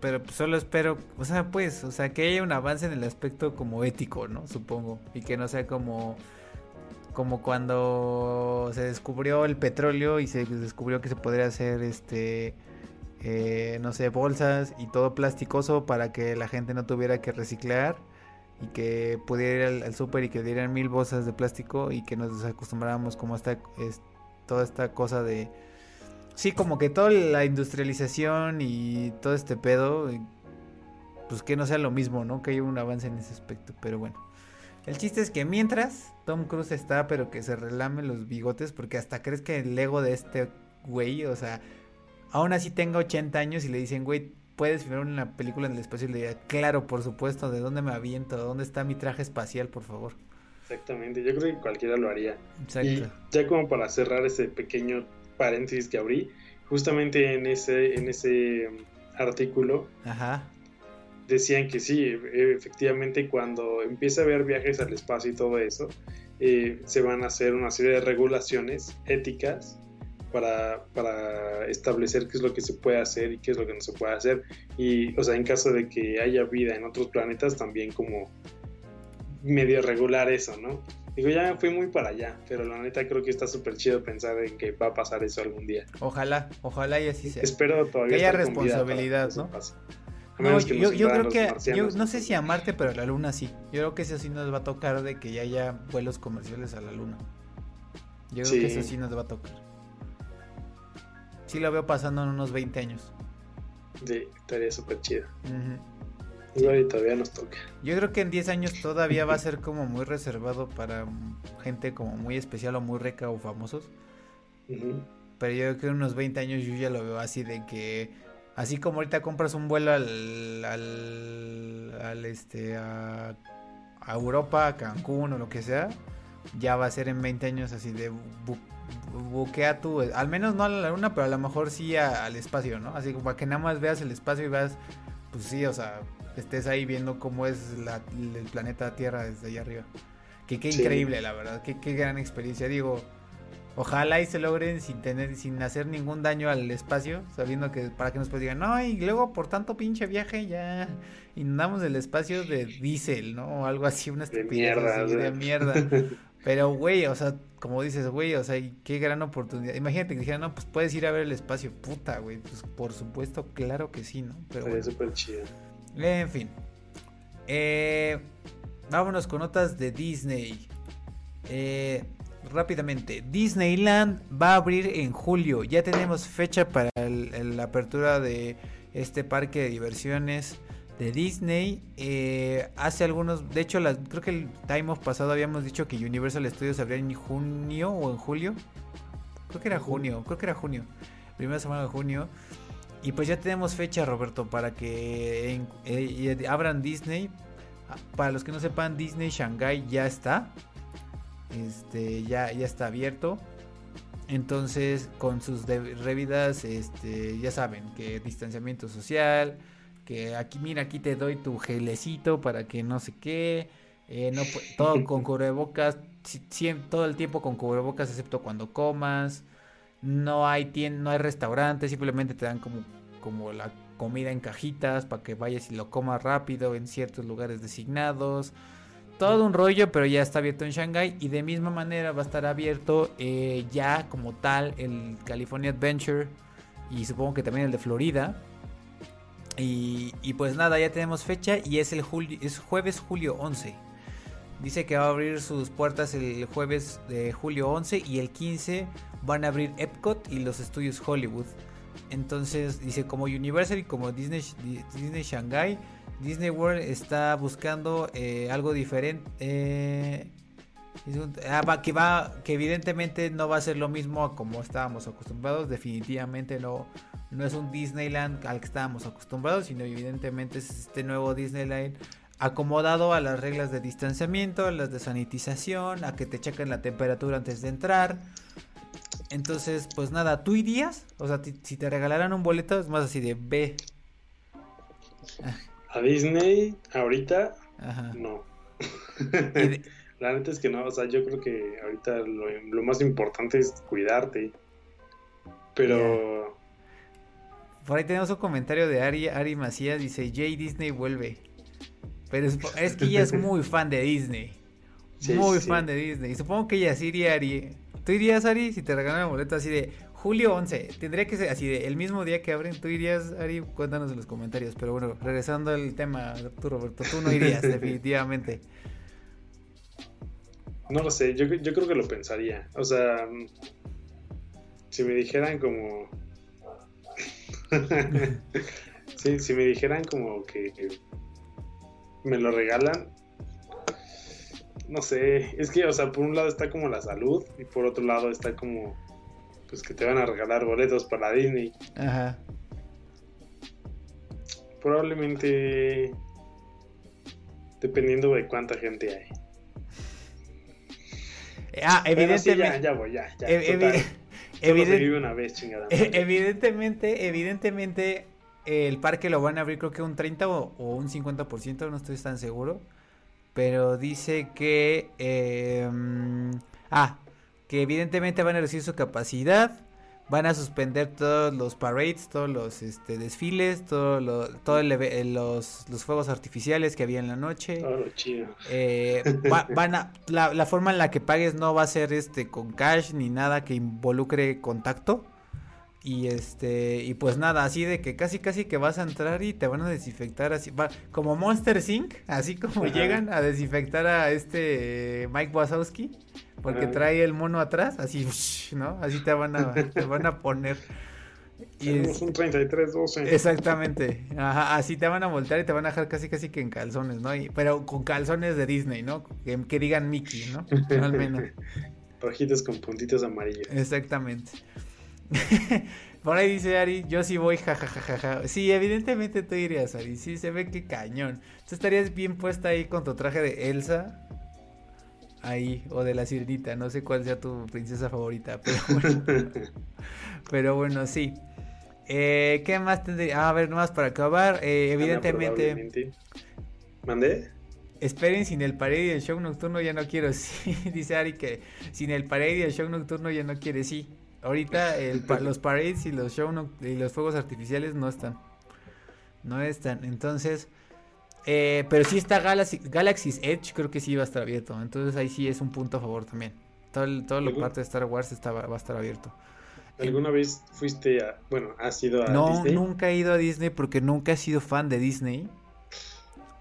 pero pues solo espero, o sea, pues, o sea, que haya un avance en el aspecto como ético, ¿no? Supongo, y que no sea como como cuando se descubrió el petróleo y se descubrió que se podría hacer este eh, no sé bolsas y todo plasticoso para que la gente no tuviera que reciclar y que pudiera ir al, súper y que dieran mil bolsas de plástico y que nos acostumbráramos como esta es, toda esta cosa de sí como que toda la industrialización y todo este pedo pues que no sea lo mismo no que haya un avance en ese aspecto pero bueno el chiste es que mientras Tom Cruise está, pero que se relame los bigotes, porque hasta crees que el ego de este güey, o sea, aún así tenga 80 años y le dicen, güey, puedes ver una película en el espacio y le diría, claro, por supuesto, ¿de dónde me aviento? ¿Dónde está mi traje espacial, por favor? Exactamente, yo creo que cualquiera lo haría. Exacto. Y ya como para cerrar ese pequeño paréntesis que abrí, justamente en ese, en ese artículo, Ajá decían que sí, efectivamente cuando empieza a haber viajes al espacio y todo eso, eh, se van a hacer una serie de regulaciones éticas para, para, establecer qué es lo que se puede hacer y qué es lo que no se puede hacer. Y, o sea, en caso de que haya vida en otros planetas, también como medio regular eso, ¿no? Digo, ya fui muy para allá, pero la neta creo que está súper chido pensar en que va a pasar eso algún día. Ojalá, ojalá y así sea. Espero todavía. Que haya responsabilidad, ¿no? No, yo, yo creo que, yo no sé si a Marte, pero a la Luna sí. Yo creo que eso sí nos va a tocar de que ya haya vuelos comerciales a la Luna. Yo creo que eso sí nos va a tocar. Sí lo veo pasando en unos 20 años. Sí, estaría súper chido. Y todavía nos toca. Yo creo que en 10 años todavía va a ser como muy reservado para gente como muy especial o muy rica o famosos. Pero yo creo que en unos 20 años yo ya lo veo así de que Así como ahorita compras un vuelo al, al, este, a, Europa, a Cancún o lo que sea, ya va a ser en 20 años así de buquea tú, al menos no a la luna, pero a lo mejor sí al espacio, ¿no? Así como para que nada más veas el espacio y veas, pues sí, o sea, estés ahí viendo cómo es el planeta Tierra desde allá arriba. Que qué increíble, la verdad, qué, qué gran experiencia. Digo, Ojalá y se logren sin tener, sin hacer ningún daño al espacio, sabiendo que para que nos pues digan, no, y luego por tanto pinche viaje ya inundamos el espacio de diésel, ¿no? O algo así, una estupidez de mierda. Pero, güey, o sea, como dices, güey, o sea, qué gran oportunidad. Imagínate que dijeran, no, pues puedes ir a ver el espacio, puta, güey. Pues por supuesto, claro que sí, ¿no? Pero Sería súper chido. En fin. Eh, vámonos con notas de Disney. Eh, rápidamente. Disneyland va a abrir en julio. Ya tenemos fecha para la apertura de este parque de diversiones de Disney. Eh, hace algunos, de hecho, creo que el time of pasado habíamos dicho que Universal Studios abría en junio o en julio. Creo que era junio, creo que era junio. Primera semana de junio. Y pues ya tenemos fecha, Roberto, para que eh, abran Disney. Ah, para los que no sepan, Disney Shanghai ya está. Este, ya, ya está abierto. Entonces, con sus revidas, este, ya saben, que distanciamiento social, que aquí, mira, aquí te doy tu gelecito para que no sé qué, eh, no, todo con cubrebocas, todo el tiempo con cubrebocas, excepto cuando comas, no hay, no hay restaurantes, simplemente te dan como, como la comida en cajitas para que vayas y lo comas rápido en ciertos lugares designados todo un rollo, pero ya está abierto en Shanghai y de misma manera va a estar abierto eh, ya como tal el California Adventure y supongo que también el de Florida. Y, pues nada, ya tenemos fecha y es el es jueves julio 11. Dice que va a abrir sus puertas el jueves de julio 11 y el 15 van a abrir Epcot y los estudios Hollywood. Entonces dice como Universal y como Disney, Disney Shanghai Disney World está buscando eh, algo diferente. Eh, ah, que va, que evidentemente no va a ser lo mismo como estábamos acostumbrados. Definitivamente no, no es un Disneyland al que estábamos acostumbrados, sino evidentemente es este nuevo Disneyland acomodado a las reglas de distanciamiento, a las de sanitización, a que te chequen la temperatura antes de entrar. Entonces, pues nada, ¿tú irías? O sea, si te regalaran un boleto, es más así de B. A Disney, ahorita, no. La neta es que no, o sea, yo creo que ahorita lo, más importante es cuidarte. Pero... Por ahí tenemos un comentario de Ari, Ari Macías, dice, Jay Disney vuelve. Pero es, que ella es muy fan de Disney. muy fan de Disney. Y supongo que ella sí iría, Ari. ¿Tú irías, Ari, si te regalan el boleto así de, Julio 11, tendría que ser así, el mismo día que abren, tú irías, Ari, cuéntanos en los comentarios, pero bueno, regresando al tema, tú Roberto, tú no irías definitivamente. No lo sé, yo, creo que lo pensaría, o sea, si me dijeran como... sí, si me dijeran como que me lo regalan, no sé, es que, o sea, por un lado está como la salud y por otro lado está como pues que te van a regalar boletos para Disney. Ajá. Probablemente dependiendo de cuánta gente hay. Ah, evidentemente. ya, voy, ya, ya. vive una vez, chingada. Evidentemente, evidentemente, el parque lo van a abrir creo que un 30 o, un 50%, no estoy tan seguro. Pero dice que... Eh, ah, que evidentemente van a reducir su capacidad, van a suspender todos los parades, todos los este, desfiles, todo lo, todo eh, los, los, fuegos artificiales que había en la noche. Todo chido. Eh, van a, la, la, forma en la que pagues no va a ser este con cash ni nada que involucre contacto. Y este, y pues nada, así de que casi casi que vas a entrar y te van a desinfectar así, va, como Monster Inc., así como llegan a desinfectar a este Mike Wazowski, porque trae el mono atrás, así, ¿no? Así te van a, te van a poner. Y es, un 3312. Exactamente. Ajá, así te van a voltear y te van a dejar casi casi que en calzones, ¿no? pero con calzones de Disney, ¿no? Que, que digan Mickey, ¿no? Al menos. Rojitos con puntitos amarillos. Exactamente. Por ahí dice Ari, yo sí voy, jajajaja. Sí, evidentemente tú irías, Ari. Sí, se ve que cañón. Tú estarías bien puesta ahí con tu traje de Elsa. Ahí, o de la sirenita. No sé cuál sea tu princesa favorita, pero bueno. pero bueno, sí. Eh, ¿Qué más tendría? Ah, a ver, nomás para acabar. Eh, evidentemente. ¿Mandé? Esperen, sin el parade y el show nocturno ya no quiero. Sí, dice Ari que sin el parade y el show nocturno ya no quiere. Sí, Ahorita los parades y los show y los fuegos artificiales no están. No están. Entonces, eh, pero sí está Galaxy, Galaxy's Edge, creo que sí va a estar abierto. Entonces ahí sí es un punto a favor también. Todo, todo lo parte de Star Wars está, va a estar abierto. ¿Alguna vez fuiste a, bueno, has ido a no, Disney? No, nunca he ido a Disney porque nunca he sido fan de Disney.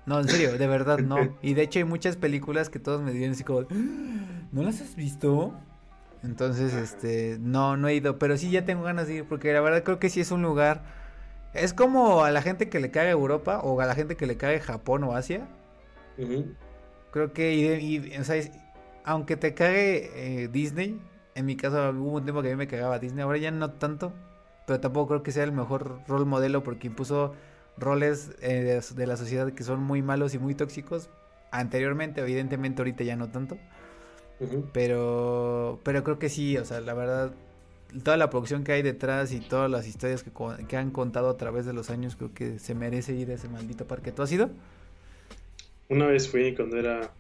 No, en serio, de verdad no. Y de hecho hay muchas películas que todos me dicen así como, ¿no las has visto? Entonces, este, no, no he ido, pero sí ya tengo ganas de ir porque la verdad creo que sí es un lugar. Es como a la gente que le cae Europa o a la gente que le cae Japón o Asia. Creo que, y, o sea, aunque te cague eh, Disney, en mi caso hubo un tiempo que a mí me cagaba Disney, ahora ya no tanto, pero tampoco creo que sea el mejor rol modelo porque impuso roles eh, de, la sociedad que son muy malos y muy tóxicos anteriormente, evidentemente ahorita ya no tanto. Pero pero creo que sí, o sea, la verdad toda la producción que hay detrás y todas las historias que, que han contado a través de los años, creo que se merece ir a ese maldito parque. ¿Tú has ido? Una vez fui cuando era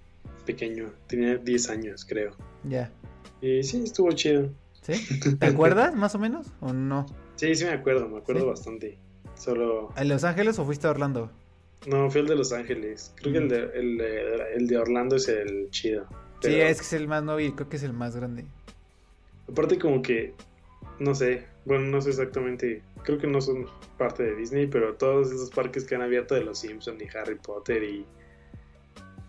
pequeño, tenía 10 años, creo. Ya. Y sí, estuvo chido. ¿Sí? ¿Te acuerdas más o menos o no? Sí, sí me acuerdo, me acuerdo bastante. Solo... ¿A Los Ángeles o fuiste a Orlando? No, fui el de Los Ángeles. Creo que el de, el, de, el de Orlando es el chido. Sí, es que es el más nuevo y creo que es el más grande. Aparte como que, no sé, bueno, no sé exactamente, creo que no son parte de Disney, pero todos esos parques que han abierto de los Simpsons y Harry Potter y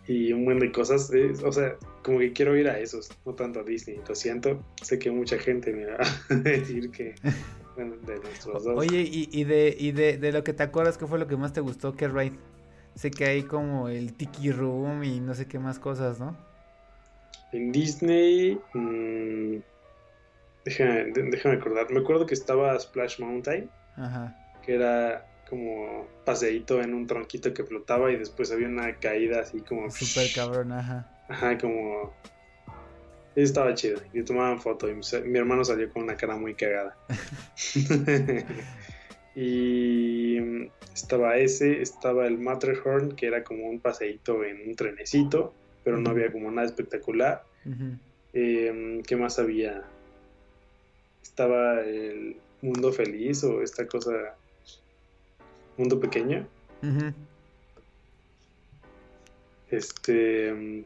y un buen de cosas. o sea, como que quiero ir a esos, no tanto a Disney. Lo siento, sé que mucha gente me va a decir que. De nuestros dos. Oye, y, y, de, y de, de, lo que te acuerdas, ¿qué fue lo que más te gustó? ¿Qué ride? Sé que hay como el Tiki Room y no sé qué más cosas, ¿no? En Disney. Mmm, déjame, déjame acordar. Me acuerdo que estaba Splash Mountain. Ajá. Que era como paseíto en un tronquito que flotaba y después había una caída así como... Súper cabrón, ajá. Ajá, como... Estaba chido. Y tomaban foto y mi hermano salió con una cara muy cagada. y estaba ese, estaba el Matterhorn, que era como un paseíto en un trenecito, pero no había como nada espectacular. Em, ¿Qué más había? Estaba el Mundo Feliz o esta cosa Mundo Pequeño. Este.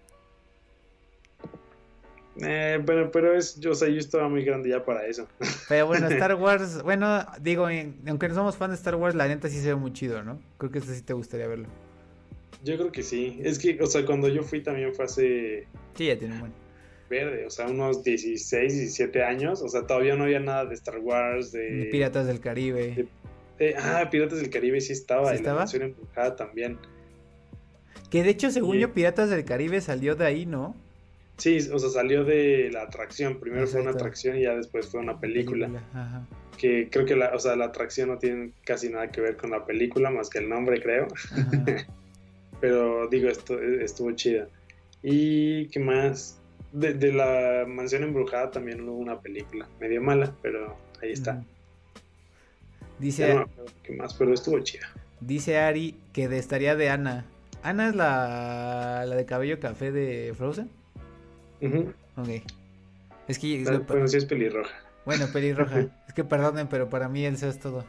Eh, bueno, pero es, yo, sé, yo estaba muy grande ya para eso. Pero bueno, Star Wars, bueno, digo, aunque no somos fan de Star Wars, la neta sí se ve muy chido, ¿no? Creo que este sí te gustaría verlo. Yo creo que sí. Es que, o sea, cuando yo fui también fue hace. Sí, ya tiene un buen. Verde, o sea, unos 16, 17 años. O sea, todavía no había nada de Star Wars, de. Piratas del Caribe. Eh, ah, Piratas del Caribe sí estaba. ¿Sí estaba? La empujada también. Que de hecho, según yo, Piratas del Caribe salió de ahí, ¿no? Sí, o sea, salió de la atracción. Primero fue una atracción y ya después fue una película. Que creo que la, o sea, la atracción no tiene casi nada que ver con la película, más que el nombre, creo. Pero digo, esto estuvo chida. Y qué más. De, la mansión embrujada también hubo una película, medio mala, pero ahí está. Dice. ¿Qué más? Pero estuvo chida. Dice Ari que estaría de Ana. ¿Ana es la, la de cabello café de Frozen? Ok. Es que. Bueno, sí es pelirroja. Bueno, pelirroja. es que perdonen, pero para mí Elsa es todo.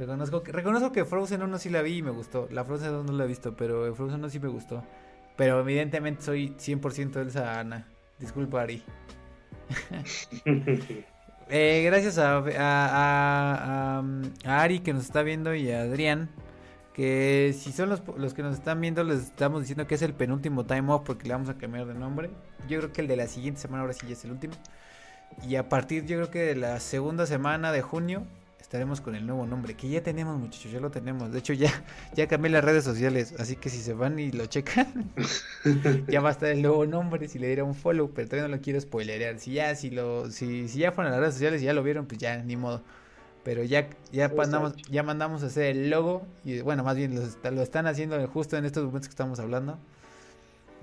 Reconozco que, reconozco que Frozen 1 sí la vi y me gustó. La Frozen 2 no la he visto, pero Frozen 1 sí me gustó. Pero evidentemente soy 100% Elsa Ana. Disculpa, Ari. Eh, gracias a, a, Ari que nos está viendo y a Adrián. Que si son los, los, que nos están viendo, les estamos diciendo que es el penúltimo time off porque le vamos a cambiar de nombre. Yo creo que el de la siguiente semana ahora sí ya es el último. Y a partir, yo creo que de la segunda semana de junio, estaremos con el nuevo nombre, que ya tenemos muchachos, ya lo tenemos. De hecho, ya, ya cambié las redes sociales, así que si se van y lo checan, ya va a estar el nuevo nombre, si le diera un follow, pero todavía no lo quiero spoilerear. Si ya, si lo, si, si ya fueron a las redes sociales y ya lo vieron, pues ya, ni modo. Pero ya, ya mandamos, ya mandamos a hacer el logo, y bueno, más bien lo, lo están haciendo justo en estos momentos que estamos hablando.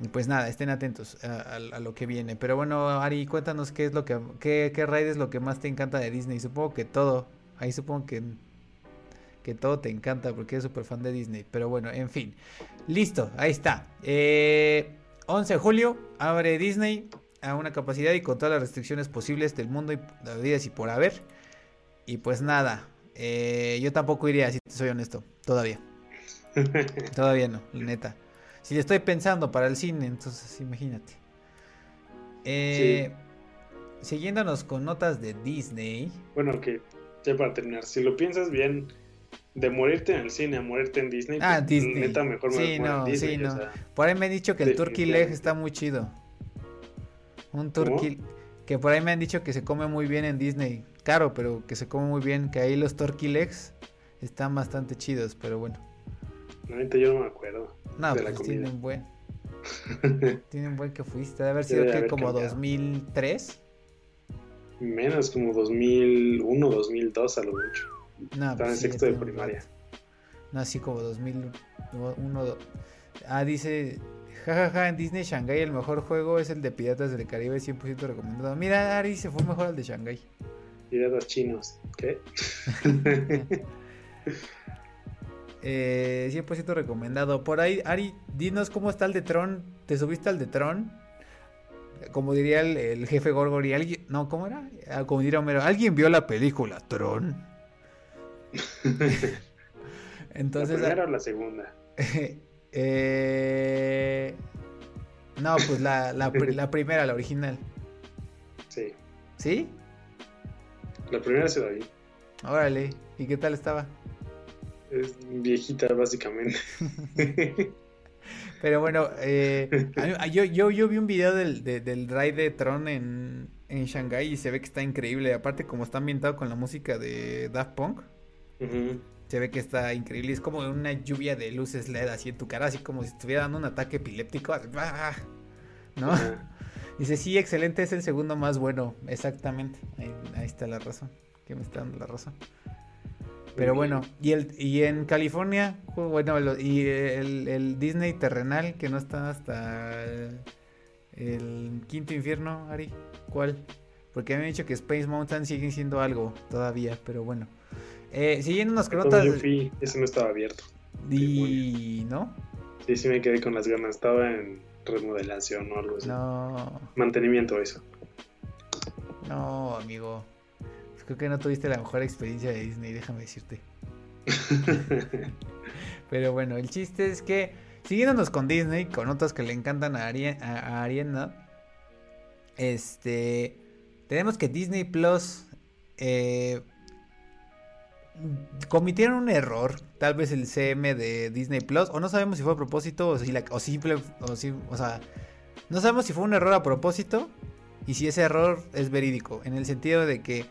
Y pues nada, estén atentos a, lo que viene. Pero bueno, Ari, cuéntanos qué es lo que, qué, qué raid es lo que más te encanta de Disney. Supongo que todo. Ahí supongo que, que todo te encanta porque eres súper fan de Disney. Pero bueno, en fin. Listo, ahí está. 11 eh, de julio abre Disney a una capacidad y con todas las restricciones posibles del mundo y las vidas y por haber. Y pues nada, eh, yo tampoco iría, si te soy honesto, todavía. todavía no, neta. Si le estoy pensando para el cine, entonces imagínate. Eh, Siguiéndonos con notas de Disney. Bueno, que ya para terminar, si lo piensas bien, de morirte en el cine a morirte en Disney, ah, pues, Disney. neta mejor sí, no, sí, no. Por ahí me han dicho que el Turkey Leg está muy chido. Un Turkey Que por ahí me han dicho que se come muy bien en Disney. Caro, pero que se come muy bien. Que ahí los Turkey Legs están bastante chidos, pero bueno. Ahorita yo no me acuerdo. No, de pues tienen buen. tienen buen que fuiste. Debe haber sido que como 2003. Menos, como 2001, 2002 a lo mucho. No, Estaba en pues sexto de primaria. No, así como 2001. Ah, dice. Jajaja, ja, ja, en Disney Shanghai el mejor juego es el de Piratas del Caribe, 100% recomendado. Mira, Ari se fue mejor al de Shanghai. Piratas chinos, ¿qué? eh, 100% recomendado. Por ahí, Ari, dinos cómo está el de Tron. ¿Te subiste al de Tron? Como diría el, jefe Gorgori, alguien. No, ¿cómo era? Ah, como diría Homero, ¿alguien vio la película Tron? Entonces. ¿La primera o la segunda? eh, no, pues la, la, primera, la original. Sí. ¿Sí? La primera se la vi. Órale, ¿y qué tal estaba? Es viejita, básicamente. Pero bueno, eh, yo, yo, yo, vi un video del, del ride de Tron en, en Shanghai y se ve que está increíble. Aparte, como está ambientado con la música de Daft Punk, se ve que está increíble. Es como una lluvia de luces LED así en tu cara, así como si estuviera dando un ataque epiléptico. ¿No? Dice, sí, excelente, es el segundo más bueno. Exactamente. Ahí, está la razón. Que me está dando la razón. Pero bueno, y el y en California, bueno, y el, Disney terrenal que no está hasta el, quinto infierno, Ari, ¿cuál? Porque me han dicho que Space Mountain sigue siendo algo todavía, pero bueno. Eh, siguiendo con otras. Yo fui, ese no estaba abierto. Y. ¿No? Sí, sí me quedé con las ganas. Estaba en remodelación o algo así. No. Mantenimiento, eso. No, amigo. Creo que no tuviste la mejor experiencia de Disney, déjame decirte. Pero bueno, el chiste es que, siguiéndonos con Disney, con otras que le encantan a, Ariana, este, tenemos que Disney Plus eh, cometieron un error, tal vez el CM de Disney Plus, o no sabemos si fue a propósito o si la, o simple, o, si, o sea, no sabemos si fue un error a propósito y si ese error es verídico, en el sentido de que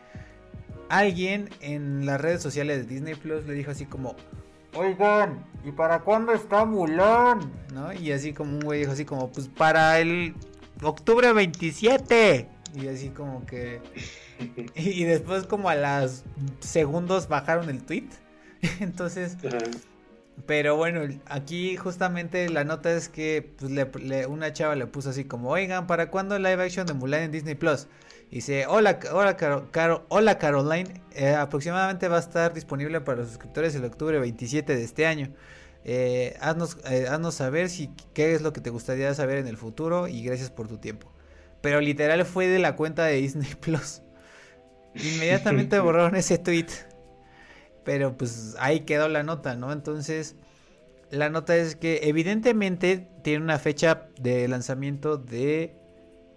alguien en las redes sociales de Disney Plus le dijo así como, oigan, ¿y para cuándo está Mulan? ¿No? Y así como un güey dijo así como, pues para el octubre 27. Y así como que... Y, después como a las segundos bajaron el tweet. Entonces... Pero bueno, aquí justamente la nota es que pues, una chava le puso así como, oigan, ¿para cuándo el live action de Mulan en Disney Plus? Dice, hola, hola, Caro, hola Caroline, eh, aproximadamente va a estar disponible para los suscriptores el octubre 27 de este año. Eh, haznos, eh, haznos, saber si qué es lo que te gustaría saber en el futuro y gracias por tu tiempo. Pero literal fue de la cuenta de Disney Plus. Inmediatamente borraron ese tweet. Pero pues ahí quedó la nota, ¿no? Entonces, la nota es que evidentemente tiene una fecha de lanzamiento de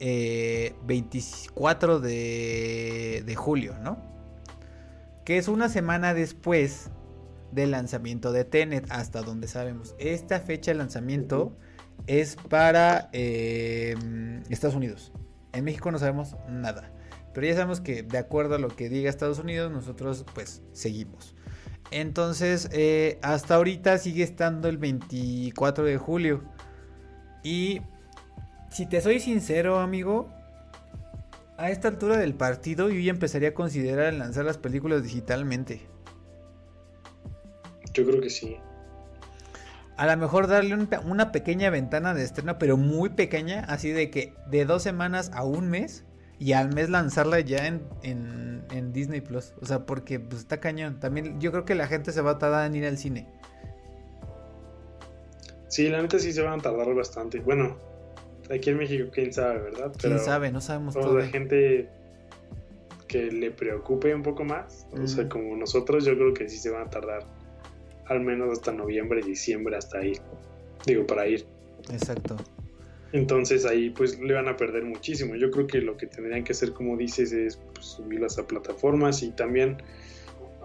24 eh, de, julio, ¿no? Que es una semana después del lanzamiento de Tenet, hasta donde sabemos. Esta fecha de lanzamiento es para eh, Estados Unidos. En México no sabemos nada. Pero ya sabemos que de acuerdo a lo que diga Estados Unidos, nosotros pues seguimos. Entonces, eh, hasta ahorita sigue estando el 24 de julio. Y si te soy sincero, amigo, a esta altura del partido yo ya empezaría a considerar lanzar las películas digitalmente. Yo creo que sí. A lo mejor darle una pequeña ventana de estreno, pero muy pequeña, así de que de dos semanas a un mes y al mes lanzarla ya en, en, Disney Plus. O sea, porque pues, está cañón. También yo creo que la gente se va a tardar en ir al cine. Sí, la neta sí se van a tardar bastante. Bueno, aquí en México, quién sabe, ¿verdad? Quién sabe, no sabemos todo. la gente que le preocupe un poco más, o sea, como nosotros, yo creo que sí se van a tardar al menos hasta noviembre, diciembre, hasta ahí. Digo, para ir. Exacto. Entonces ahí pues le van a perder muchísimo. Yo creo que lo que tendrían que hacer, como dices, es pues, subirlas a plataformas y también,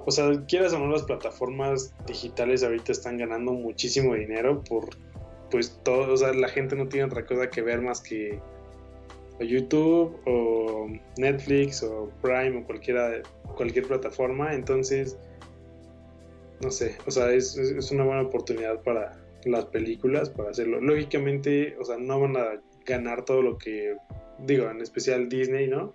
o sea, quieras o no, las plataformas digitales ahorita están ganando muchísimo dinero por, pues todo, o sea, la gente no tiene otra cosa que ver más que YouTube o Netflix o Prime o cualquiera, cualquier plataforma. Entonces, no sé, o sea, es, es, una buena oportunidad para las películas, para hacerlo. Lógicamente, o sea, no van a ganar todo lo que, digo, en especial Disney, ¿no?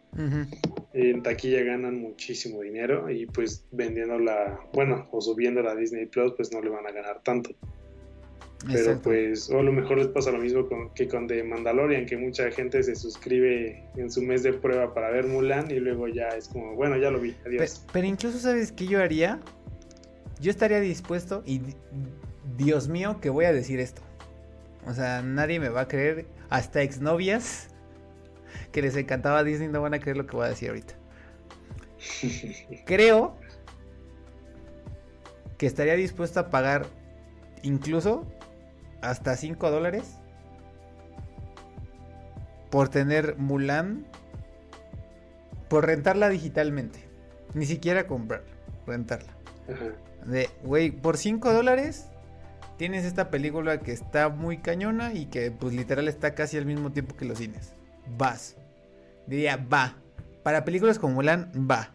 En taquilla ganan muchísimo dinero y pues vendiéndola, bueno, o subiendo la Disney Plus, pues no le van a ganar tanto. Pero pues, o a lo mejor les pasa lo mismo con, que con The Mandalorian, que mucha gente se suscribe en su mes de prueba para ver Mulan y luego ya es como, bueno, ya lo vi, adiós. Pero, incluso, ¿sabes qué yo haría? Yo estaría dispuesto y Dios mío que voy a decir esto. O sea, nadie me va a creer, hasta exnovias que les encantaba Disney no van a creer lo que voy a decir ahorita. Creo que estaría dispuesto a pagar incluso hasta 5 dólares por tener Mulan, por rentarla digitalmente. Ni siquiera comprarla, rentarla. De, güey, por 5 dólares tienes esta película que está muy cañona y que pues literal está casi al mismo tiempo que los cines. Vas. Diría, va. Para películas como Mulan, va.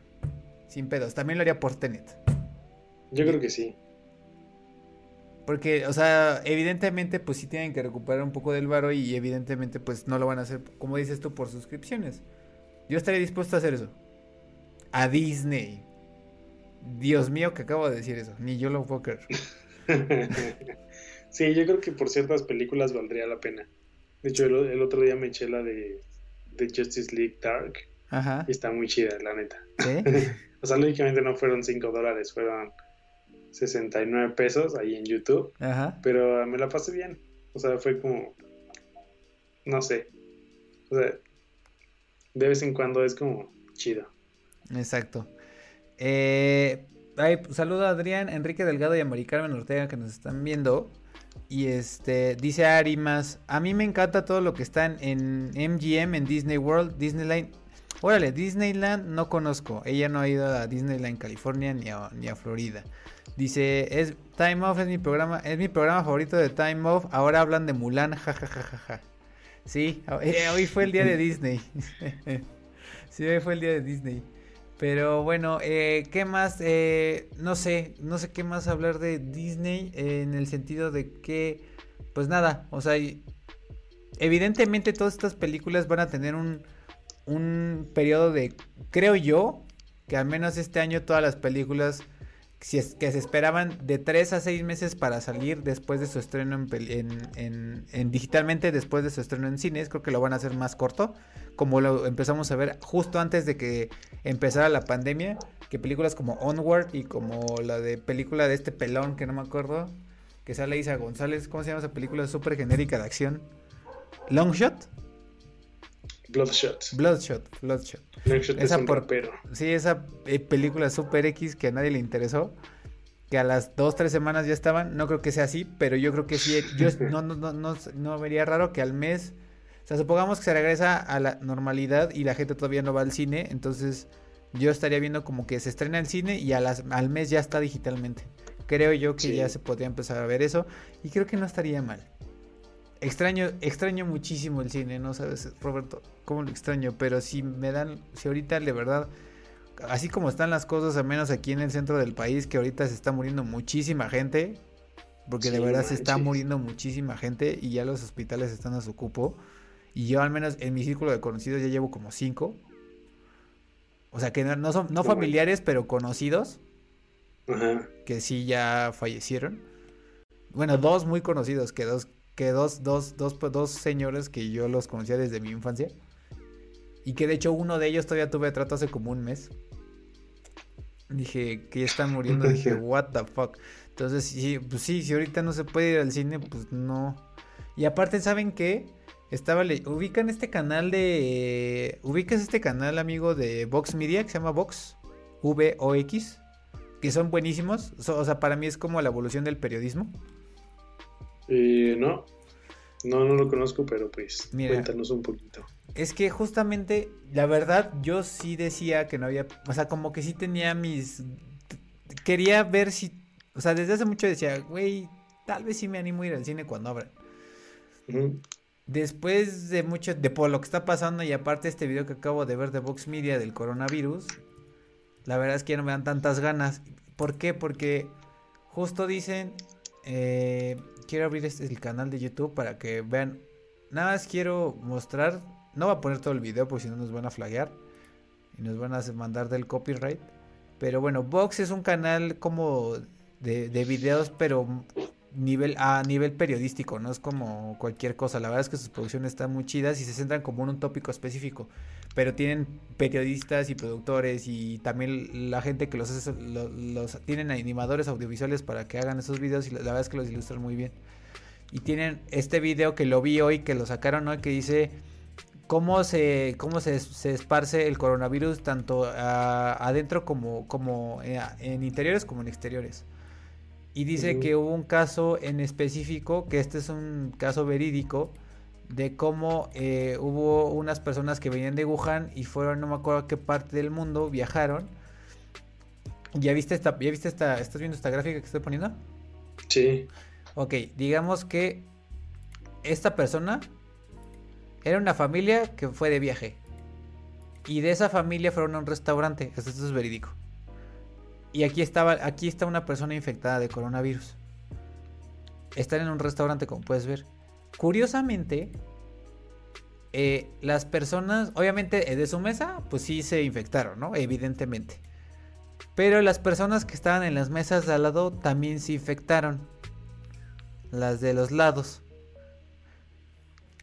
Sin pedos. También lo haría por Tenet. Yo creo que sí. Porque, o sea, evidentemente, pues sí tienen que recuperar un poco del varo y evidentemente, pues no lo van a hacer, como dices tú, por suscripciones. Yo estaría dispuesto a hacer eso. A Disney. Dios mío, que acabo de decir eso. Ni yo lo puedo creer. sí, yo creo que por ciertas películas valdría la pena. De hecho, el, otro día me eché la de, de Justice League Dark. Ajá. Y está muy chida, la neta. ¿Sí? o sea, lógicamente no fueron 5 dólares, fueron 69 pesos ahí en YouTube. Ajá. Pero me la pasé bien. O sea, fue como. No sé. O sea, de vez en cuando es como chido. Exacto. Eh, saludo a Adrián, Enrique Delgado y a Mari Carmen Ortega que nos están viendo. Y este, dice Ari más, a mí me encanta todo lo que está en MGM, en Disney World, Disneyland. Órale, Disneyland no conozco. Ella no ha ido a Disneyland, California ni a, Florida. Dice, es Time Off es mi programa, es mi programa favorito de Time Off. Ahora hablan de Mulan, jajajaja. Sí, eh, hoy fue el día de Disney. sí, hoy fue el día de Disney. Pero bueno, eh, ¿qué más? Eh, no sé, no sé qué más hablar de Disney en el sentido de que, pues nada, o sea, evidentemente todas estas películas van a tener un, un periodo de, creo yo, que al menos este año todas las películas que se esperaban de 3 a 6 meses para salir después de su estreno en, en, digitalmente, después de su estreno en cines, creo que lo van a hacer más corto, como lo empezamos a ver justo antes de que empezara la pandemia, que películas como Onward y como la de película de este pelón que no me acuerdo, que sale Isa González, ¿cómo se llama esa película súper genérica de acción? Longshot. Bloodshot. Bloodshot, Bloodshot. Bloodshot esa por, Sí, esa eh, película Super X que a nadie le interesó. Que a las dos, tres semanas ya estaban. No creo que sea así, pero yo creo que sí. Yo no, no, no, no, no vería raro que al mes. O sea, supongamos que se regresa a la normalidad y la gente todavía no va al cine. Entonces, yo estaría viendo como que se estrena el cine y a las, al mes ya está digitalmente. Creo yo que ya se podría empezar a ver eso. Y creo que no estaría mal. Extraño, extraño muchísimo el cine, ¿no sabes, Roberto? ¿Cómo lo extraño? Pero si me dan, si ahorita de verdad, así como están las cosas, al menos aquí en el centro del país, que ahorita se está muriendo muchísima gente, porque de verdad se está muriendo muchísima gente y ya los hospitales están a su cupo. Y yo al menos en mi círculo de conocidos ya llevo como cinco. O sea que no, son no familiares, pero conocidos. Ajá. Que sí ya fallecieron. Bueno, dos muy conocidos, que dos que dos, dos, dos, dos señores que yo los conocía desde mi infancia. Y que de hecho uno de ellos todavía tuve trato hace como un mes. Dije que ya están muriendo. dije, what the fuck. Entonces, sí, pues sí, si ahorita no se puede ir al cine, pues no. Y aparte, ¿saben qué? Estaba le ubican este canal de ubicas este canal amigo de Vox Media que se llama Vox V O X que son buenísimos, o sea, para mí es como la evolución del periodismo. Eh, no, no, no lo conozco, pero pues cuéntanos un poquito. Es que justamente, la verdad, yo sí decía que no había, o sea, como que sí tenía mis... Quería ver si, o sea, desde hace mucho decía, güey, tal vez sí me animo a ir al cine cuando abran. después de mucho, de por lo que está pasando y aparte este video que acabo de ver de Vox Media del coronavirus, la verdad es que ya no me dan tantas ganas. ¿Por qué? Porque justo dicen, eh, quiero abrir este el canal de YouTube para que vean. Nada más quiero mostrar, no voy a poner todo el video porque si no nos van a flaguear y nos van a mandar del copyright. Pero bueno, Vox es un canal como de videos, pero nivel a nivel periodístico, no es como cualquier cosa. La verdad es que sus producciones están muy chidas y se centran como en un tópico específico. Pero tienen periodistas y productores y también la gente que los hace, los, tienen animadores audiovisuales para que hagan esos videos y la, verdad es que los ilustran muy bien. Y tienen este video que lo vi hoy, que lo sacaron hoy, que dice cómo se cómo se, se esparce el coronavirus tanto adentro como, como eh, en interiores como en exteriores. Y dice que hubo un caso en específico, que este es un caso verídico, de cómo eh, hubo unas personas que venían de Wuhan y fueron, no me acuerdo a qué parte del mundo, viajaron. ¿Ya viste esta, ya viste esta, estás viendo esta gráfica que estoy poniendo? Sí. Ok, digamos que esta persona era una familia que fue de viaje. Y de esa familia fueron a un restaurante. Esto es verídico. Y aquí estaba, aquí está una persona infectada de coronavirus. Están en un restaurante, como puedes ver. Curiosamente, eh, las personas, obviamente eh, de su mesa, pues sí se infectaron, ¿no? Evidentemente. Pero las personas que estaban en las mesas de al lado también se infectaron. Las de los lados.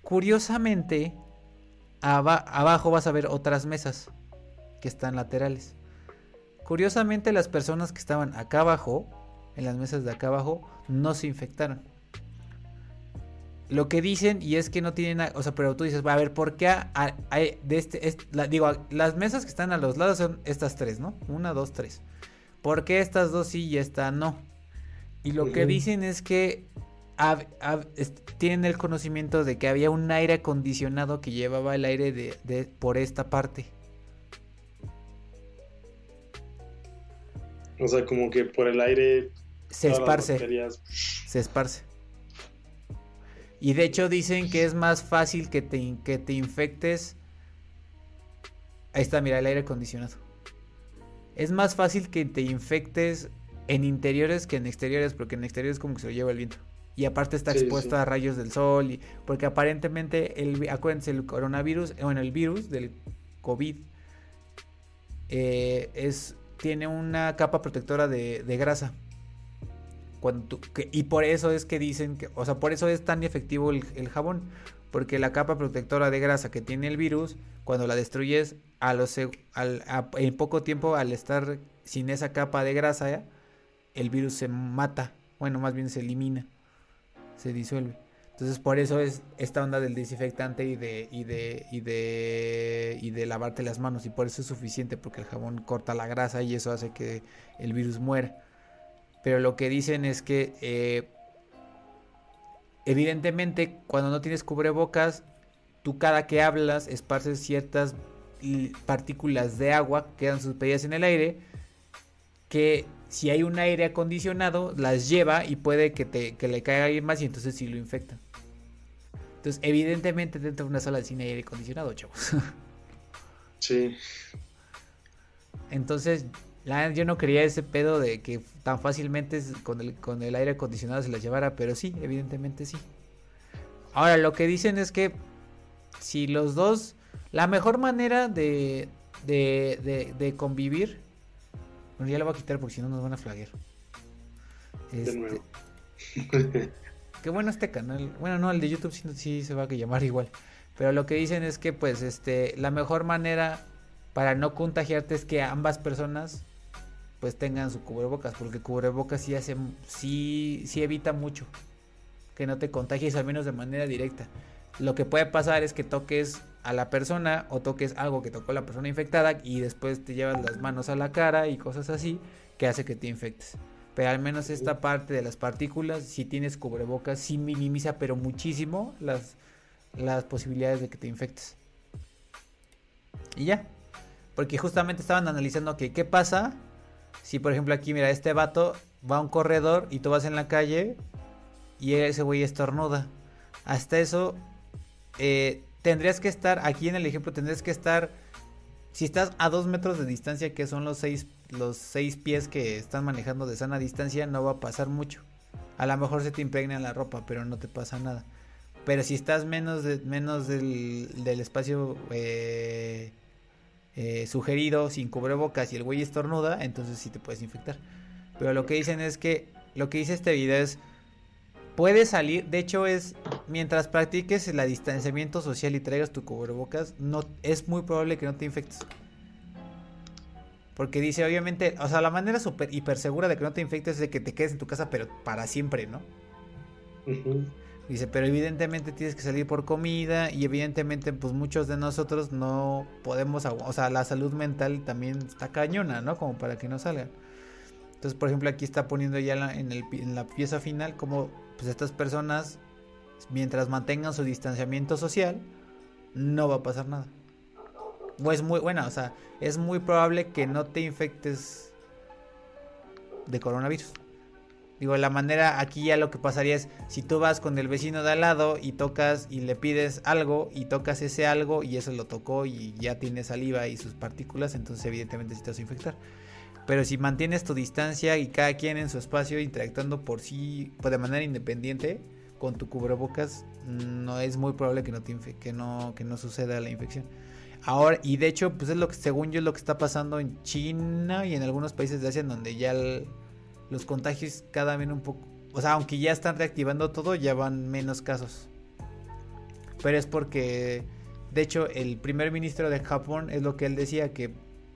Curiosamente, abajo vas a ver otras mesas que están laterales. Curiosamente, las personas que estaban acá abajo, en las mesas de acá abajo, no se infectaron. Lo que dicen, y es que no tienen, o sea, pero tú dices, a ver, ¿por qué hay de este, digo, las mesas que están a los lados son estas tres, ¿no? Una, dos, tres. ¿Por qué estas dos sí y esta no? Y lo que dicen es que tienen el conocimiento de que había un aire acondicionado que llevaba el aire de por esta parte. O sea, como que por el aire. Se esparce. Se esparce. Y de hecho dicen que es más fácil que te, que te infectes. Ahí está, mira, el aire acondicionado. Es más fácil que te infectes en interiores que en exteriores, porque en exteriores como que se lo lleva el viento. Y aparte está expuesto a rayos del sol. Y, porque aparentemente, el, acuérdense, el coronavirus, bueno, el virus del COVID eh, es tiene una capa protectora de, grasa. Y por eso es que dicen que, o sea, por eso es tan efectivo el, jabón. Porque la capa protectora de grasa que tiene el virus, cuando la destruyes, en poco tiempo, al estar sin esa capa de grasa, el virus se mata. Bueno, más bien se elimina, se disuelve. Entonces por eso es esta onda del desinfectante y de, y de, y de, y de lavarte las manos. Y por eso es suficiente, porque el jabón corta la grasa y eso hace que el virus muera. Pero lo que dicen es que eh, evidentemente cuando no tienes cubrebocas, tú cada que hablas esparces ciertas partículas de agua que quedan suspendidas en el aire que si hay un aire acondicionado las lleva y puede que, te, que le caiga alguien más y entonces sí lo infecta. Entonces, evidentemente dentro de una sala de cine hay aire acondicionado, chavos. Sí. Entonces, yo no quería ese pedo de que tan fácilmente con el, con el aire acondicionado se las llevara, pero sí, evidentemente sí. Ahora, lo que dicen es que si los dos, la mejor manera de, de, de, de convivir, bueno, ya la voy a quitar porque si no nos van a flaguear. de nuevo. Este, Qué bueno este canal. Bueno, no, el de YouTube sí, se va a llamar igual. Pero lo que dicen es que pues este la mejor manera para no contagiarte es que ambas personas pues tengan su cubrebocas, porque cubrebocas sí hace sí sí evita mucho que no te contagies al menos de manera directa. Lo que puede pasar es que toques a la persona o toques algo que tocó la persona infectada y después te llevas las manos a la cara y cosas así que hace que te infectes. Pero al menos esta parte de las partículas, si tienes cubrebocas, sí minimiza, pero muchísimo las, las posibilidades de que te infectes. Y ya. Porque justamente estaban analizando que qué pasa si, por ejemplo, aquí, mira, este vato va a un corredor y tú vas en la calle y ese güey estornuda. Hasta eso, eh, tendrías que estar, aquí en el ejemplo, tendrías que estar, si estás a dos metros de distancia, que son los seis, los seis pies que están manejando de sana distancia, no va a pasar mucho. A lo mejor se te impregna la ropa, pero no te pasa nada. Pero si estás menos, menos del, del espacio eh, eh, sugerido, sin cubrebocas y el güey estornuda, entonces sí te puedes infectar. Pero lo que dicen es que, lo que dice este video es, puedes salir, de hecho es, mientras practiques el distanciamiento social y traigas tu cubrebocas, no, es muy probable que no te infectes. Porque dice, obviamente, o sea, la manera super hiper segura de que no te infectes es de que te quedes en tu casa, pero para siempre, ¿no? Dice, pero evidentemente tienes que salir por comida y evidentemente pues muchos de nosotros no podemos, o sea, la salud mental también está cañona, ¿no? Como para que no salgan. Entonces, por ejemplo, aquí está poniendo ya en, el, en la pieza final como pues estas personas, mientras mantengan su distanciamiento social, no va a pasar nada. O es muy buena, o sea, es muy probable que no te infectes de coronavirus. Digo, la manera aquí ya lo que pasaría es si tú vas con el vecino de al lado y tocas y le pides algo y tocas ese algo y eso lo tocó y ya tiene saliva y sus partículas, entonces evidentemente se te vas a infectar. Pero si mantienes tu distancia y cada quien en su espacio interactuando por sí, pues de manera independiente, con tu cubrebocas, no es muy probable que no, te que no, que no suceda la infección. Ahora, y de hecho, pues es lo que, según yo, es lo que está pasando en China y en algunos países de Asia, donde ya los contagios cada vez un poco, o sea, aunque ya están reactivando todo, ya van menos casos. Pero es porque, de hecho, el primer ministro de Japón es lo que él decía, que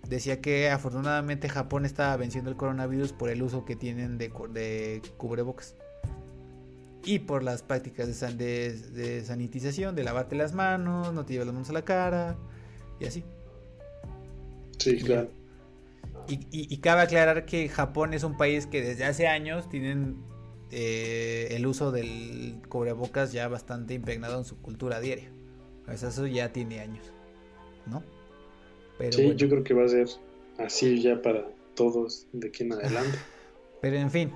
decía que afortunadamente Japón estaba venciendo el coronavirus por el uso que tienen de, de cubrebocas. Y por las prácticas de, de, sanitización, de lavarte las manos, no te lleves las manos a la cara y así. Sí, claro. Y, cabe aclarar que Japón es un país que desde hace años tienen eh, el uso del cubrebocas ya bastante impregnado en su cultura diaria. Pues eso ya tiene años, ¿no? Sí, yo creo que va a ser así ya para todos de aquí en adelante. Pero en fin,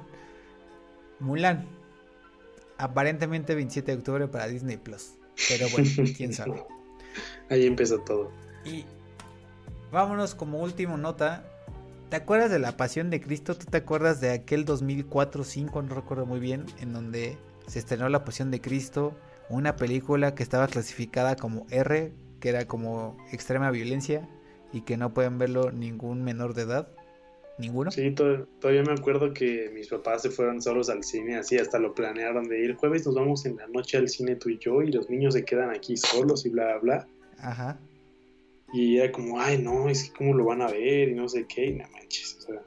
Mulan, aparentemente 27 de octubre para Disney Plus. Pero bueno, quién sabe. Ahí empezó todo. Y vámonos como último nota ¿Te acuerdas de la Pasión de Cristo? ¿Tú te acuerdas de aquel 2004-5, no recuerdo muy bien, en donde se estrenó La Pasión de Cristo, una película que estaba clasificada como R, que era como extrema violencia y que no pueden verlo ningún menor de edad? ¿Ninguno? Sí, todavía me acuerdo que mis papás se fueron solos al cine, así hasta lo planearon de ir. Jueves nos vamos en la noche al cine tú y yo y los niños se quedan aquí solos y bla, bla, bla. Ajá. Y era como, ay, no, es que cómo lo van a ver y no sé qué, y no manches. O sea,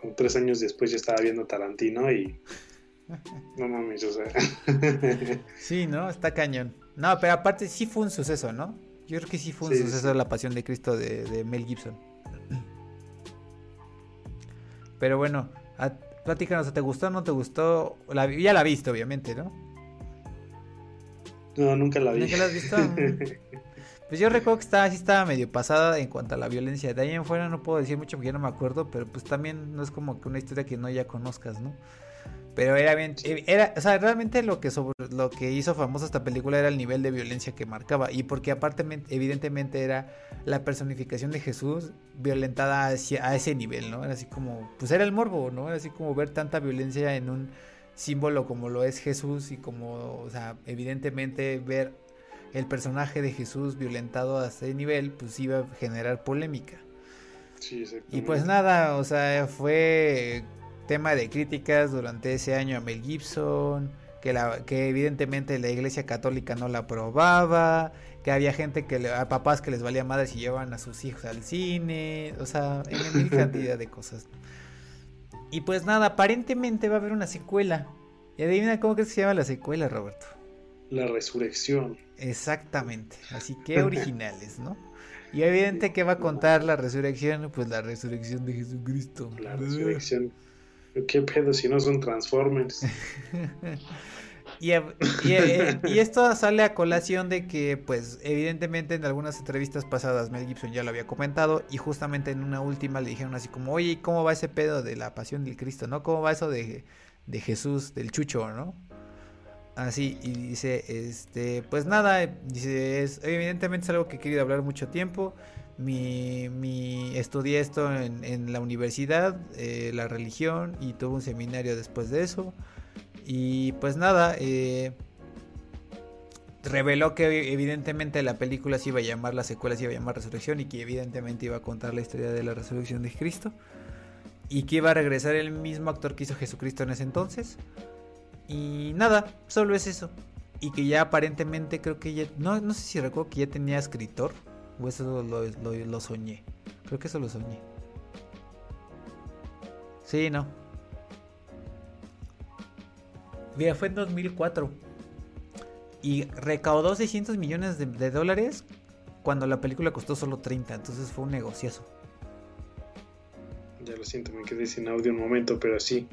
como tres años después ya estaba viendo Tarantino y. No mames, o sea. Sí, ¿no? Está cañón. No, pero aparte sí fue un suceso, ¿no? Yo creo que sí fue un suceso la pasión de Cristo de, Mel Gibson. Pero bueno, a, platícanos, ¿te gustó o no te gustó? La, ya la viste, obviamente, ¿no? No, nunca la vi. ¿Nunca la has visto? Pues yo recuerdo que estaba así, estaba medio pasada en cuanto a la violencia. De ahí en fuera no puedo decir mucho porque ya no me acuerdo, pero pues también no es como que una historia que no ya conozcas, ¿no? Pero era bien, eh, era, o sea, realmente lo que sobre, lo que hizo famosa esta película era el nivel de violencia que marcaba y porque aparte evidentemente era la personificación de Jesús violentada hacia, a ese nivel, ¿no? Era así como, pues era el morbo, ¿no? Era así como ver tanta violencia en un símbolo como lo es Jesús y como, o sea, evidentemente ver el personaje de Jesús violentado a ese nivel, pues iba a generar polémica. y pues nada, o sea, fue tema de críticas durante ese año a Mel Gibson, que, la, que evidentemente la iglesia católica no la aprobaba, que había gente que, le, a papás que les valía madre si llevaban a sus hijos al cine, o sea, en mil cantidad de cosas. Y pues nada, aparentemente va a haber una secuela. Y adivina cómo crees que se llama la secuela, Roberto. La resurrección. Exactamente. Así que originales, ¿no? Y evidente que va a contar la resurrección, pues la resurrección de Jesucristo. La resurrección. ¿Qué pedo si no son Transformers? y, y, esto sale a colación de que, pues, evidentemente en algunas entrevistas pasadas Mel Gibson ya lo había comentado y justamente en una última le dijeron así como, oye, ¿cómo va ese pedo de la pasión del Cristo, no? ¿Cómo va eso de, de Jesús, del chucho, no? Así, y dice, este, pues nada, dice, es, evidentemente es algo que he querido hablar mucho tiempo. Mi, mi estudié esto en, en la universidad, eh, la religión, y tuve un seminario después de eso. Y pues nada, eh, reveló que evidentemente la película se iba a llamar, la secuela se iba a llamar Resurrección y que evidentemente iba a contar la historia de la resurrección de Cristo. Y que iba a regresar el mismo actor que hizo Jesucristo en ese entonces. Y nada, solo es eso. Y que ya aparentemente creo que ya... No, no sé si recuerdo que ya tenía escritor. O eso lo, lo soñé. Creo que eso lo soñé. Sí, no. Mira, fue en 2004. Y recaudó 600 millones de, dólares cuando la película costó solo 30. Entonces fue un negociazo. Ya lo siento, me quedé sin audio un momento, pero sí.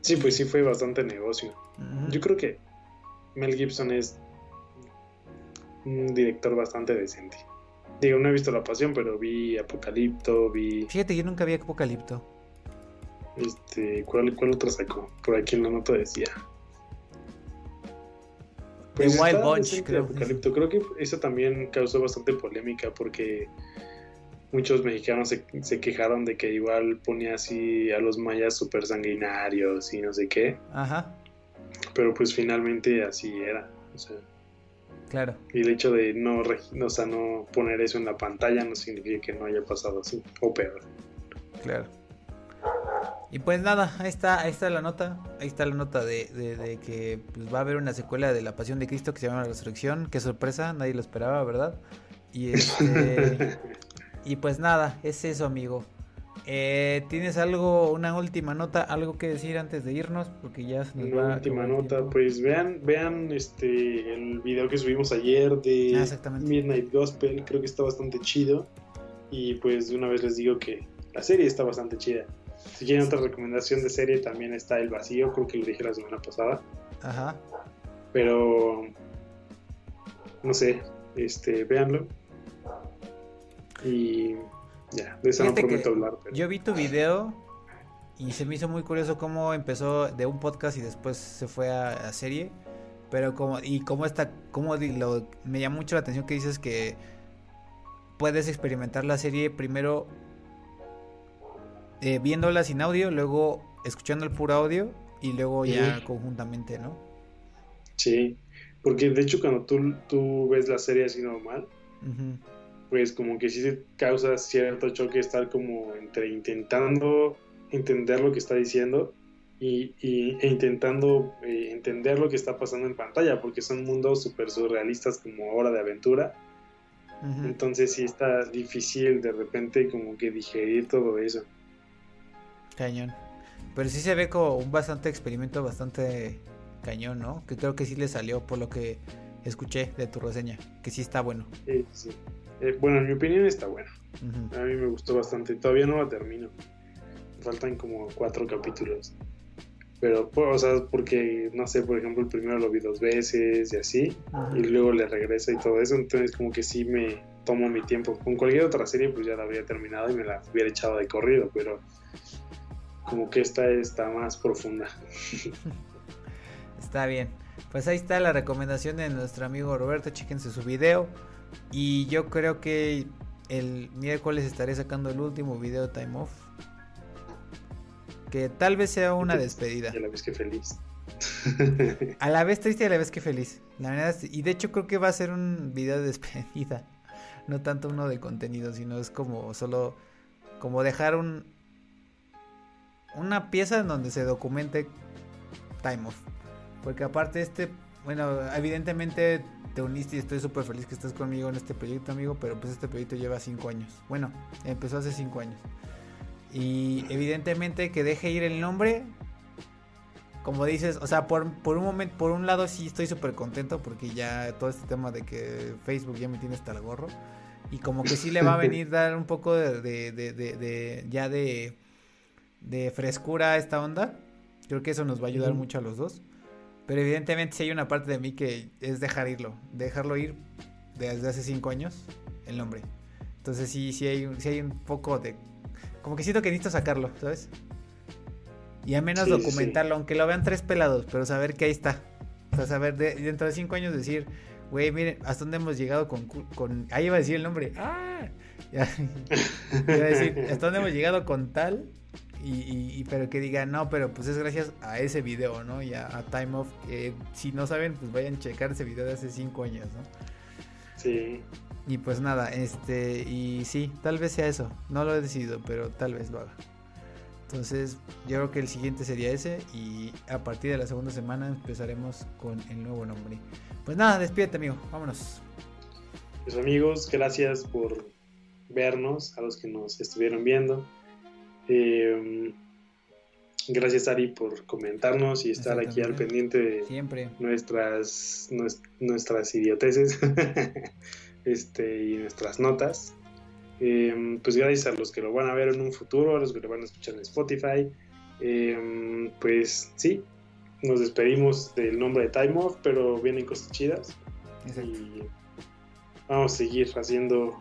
Sí, pues sí fue bastante negocio. Yo creo que Mel Gibson es un director bastante decente. Digo, no he visto La Pasión, pero vi Apocalipto, vi... Fíjate, yo nunca vi Apocalipto. Este, ¿cuál, cuál otro sacó? Por aquí en la nota decía. The pues Wild Bunch, creo. Apocalipto. Creo que eso también causó bastante polémica porque muchos mexicanos se, quejaron de que igual ponía así a los mayas super sanguinarios y no sé qué. Ajá. Pero pues finalmente así era. O sea. Claro. Y el hecho de no, o sea, no poner eso en la pantalla no significa que no haya pasado así. O peor. Claro. Y pues nada, ahí está, ahí está la nota. Ahí está la nota de, que pues, va a haber una secuela de La Pasión de Cristo que se llama La Resurrección. Qué sorpresa, nadie lo esperaba, ¿verdad? Y este. Y pues nada, es eso, amigo. Eh, ¿Tienes algo, una última nota, algo que decir antes de irnos? Porque ya se nos una última nota, pues vean, vean este el video que subimos ayer de ah, Midnight Gospel, creo que está bastante chido. Y pues de una vez les digo que la serie está bastante chida. Si quieren otra recomendación de serie, también está El Vacío, creo que lo dije la semana pasada. Ajá. Pero no sé, este, véanlo. Y ya, de eso no prometo hablar. Yo vi tu video y se me hizo muy curioso cómo empezó de un podcast y después se fue a, serie. Pero como, y cómo está, cómo lo, me llama mucho la atención que dices que puedes experimentar la serie primero eh, viéndola sin audio, luego escuchando el puro audio y luego ya conjuntamente, ¿no? Sí, porque de hecho cuando tú, tú ves la serie así normal, pues como que sí se causa cierto choque estar como entre intentando entender lo que está diciendo y, e intentando eh, entender lo que está pasando en pantalla, porque son mundos súper surrealistas como hora de aventura. Entonces sí está difícil de repente como que digerir todo eso. Cañón. Pero sí se ve como un bastante experimento bastante cañón, ¿no? Que creo que sí le salió por lo que escuché de tu reseña, que sí está bueno. Sí, sí. Eh, bueno, en mi opinión está bueno. A mí me gustó bastante. Todavía no la termino. Faltan como cuatro capítulos. Pero, o sea, porque, no sé, por ejemplo, el primero lo vi dos veces y así. Y luego le regresa y todo eso. Entonces, como que sí me tomo mi tiempo. Con cualquier otra serie, pues ya la habría terminado y me la hubiera echado de corrido. Pero, como que esta está más profunda. está bien. Pues ahí está la recomendación de nuestro amigo Roberto. Chéquense su video. Y yo creo que el miércoles estaré sacando el último video Time Off. Que tal vez sea una despedida. a la vez que feliz. a la vez triste y a la vez que feliz. La verdad, y de hecho creo que va a ser un video de despedida. No tanto uno de contenido, sino es como solo como dejar un una pieza en donde se documente Time Off. Porque aparte este, bueno, evidentemente te uniste y estoy súper feliz que estés conmigo en este proyecto, amigo, pero pues este proyecto lleva cinco años. Bueno, empezó hace cinco años. Y evidentemente que deje ir el nombre, como dices, o sea, por, un momento, por un lado sí estoy súper contento porque ya todo este tema de que Facebook ya me tiene hasta el gorro. Y como que sí le va a venir dar un poco de, de, de, de ya de, de frescura a esta onda. Creo que eso nos va a ayudar mucho a los dos. Pero evidentemente si hay una parte de mí que es dejar irlo, dejarlo ir desde hace cinco años, el nombre. Entonces sí, sí hay, sí hay un poco de... Como que siento que necesito sacarlo, ¿sabes? Y al menos documentarlo, aunque lo vean tres pelados, pero saber que ahí está. Pues a ver, dentro de cinco años decir, güey, miren, hasta dónde hemos llegado con, con... Ahí iba a decir el nombre. ¡Ah! iba a decir, hasta dónde hemos llegado con tal. Y, y, pero que diga, no, pero pues es gracias a ese video, ¿no? Y a, Time Off. si no saben, pues vayan a checar ese video de hace cinco años, ¿no? Sí. Y pues nada, este, y sí, tal vez sea eso. No lo he decidido, pero tal vez lo haga. Entonces, yo creo que el siguiente sería ese. Y a partir de la segunda semana empezaremos con el nuevo nombre. Pues nada, despídete, amigo. Vámonos. Pues amigos, gracias por vernos, a los que nos estuvieron viendo. Eh, gracias Ari por comentarnos y estar aquí al pendiente de Siempre. nuestras nuestras idioteces este, y nuestras notas. Eh, pues gracias a los que lo van a ver en un futuro, a los que lo van a escuchar en Spotify. Eh, pues sí, nos despedimos del nombre de Time Off, pero vienen cosas chidas. Y vamos a seguir haciendo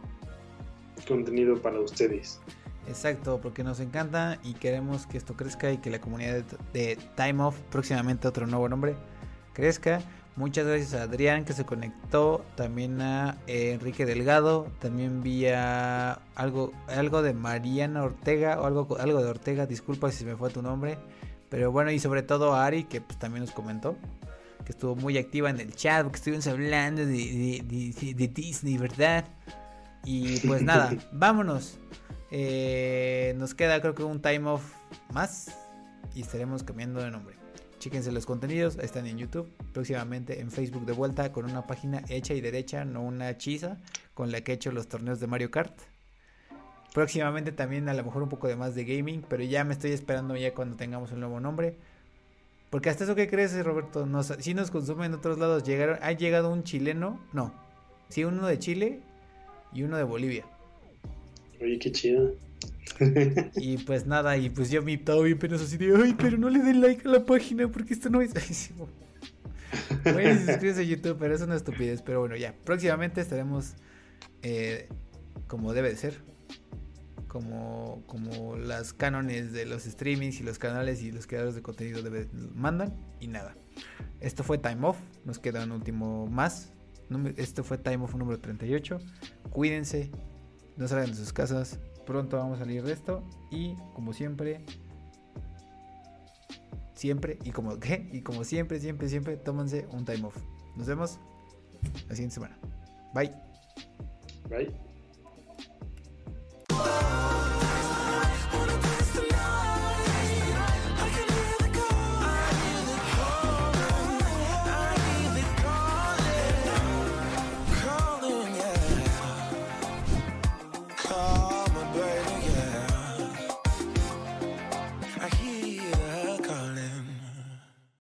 contenido para ustedes. Exacto, porque nos encanta y queremos que esto crezca y que la comunidad de, Time Off, próximamente otro nuevo nombre, crezca. Muchas gracias a Adrián que se conectó, también a eh, Enrique Delgado, también vía algo, algo de Mariana Ortega o algo, algo de Ortega, disculpa si me fue tu nombre, pero bueno, y sobre todo a Ari que pues, también nos comentó, que estuvo muy activa en el chat, que estuvimos hablando de Disney, ¿verdad? Y pues nada, vámonos. Eh, nos queda creo que un time off más y estaremos cambiando de nombre. Chíquense los contenidos, están en YouTube, próximamente en Facebook de vuelta con una página hecha y derecha, no una hechiza, con la que he hecho los torneos de Mario Kart. Próximamente también a lo mejor un poco de más de gaming, pero ya me estoy esperando ya cuando tengamos un nuevo nombre. Porque hasta eso que crees, Roberto, nos, si nos consumen en otros lados, llegaron, ha llegado un chileno, no, sí, uno de Chile y uno de Bolivia. Oye, qué chido. y pues nada, y pues yo me estaba bien penoso así de, ay, pero no le den like a la página porque esto no es... A suscribirse a YouTube, pero es una estupidez. Pero bueno, ya, próximamente estaremos eh, como debe de ser. Como, como las cánones de los streamings y los canales y los creadores de contenido mandan. Y nada. Esto fue Time Off. Nos queda un último más. Esto fue Time Off número 38. Cuídense, no salgan de sus casas, pronto vamos a salir de esto y como siempre, siempre y como y como siempre, siempre, siempre, tómense un time off. Nos vemos la siguiente semana. Bye. Bye.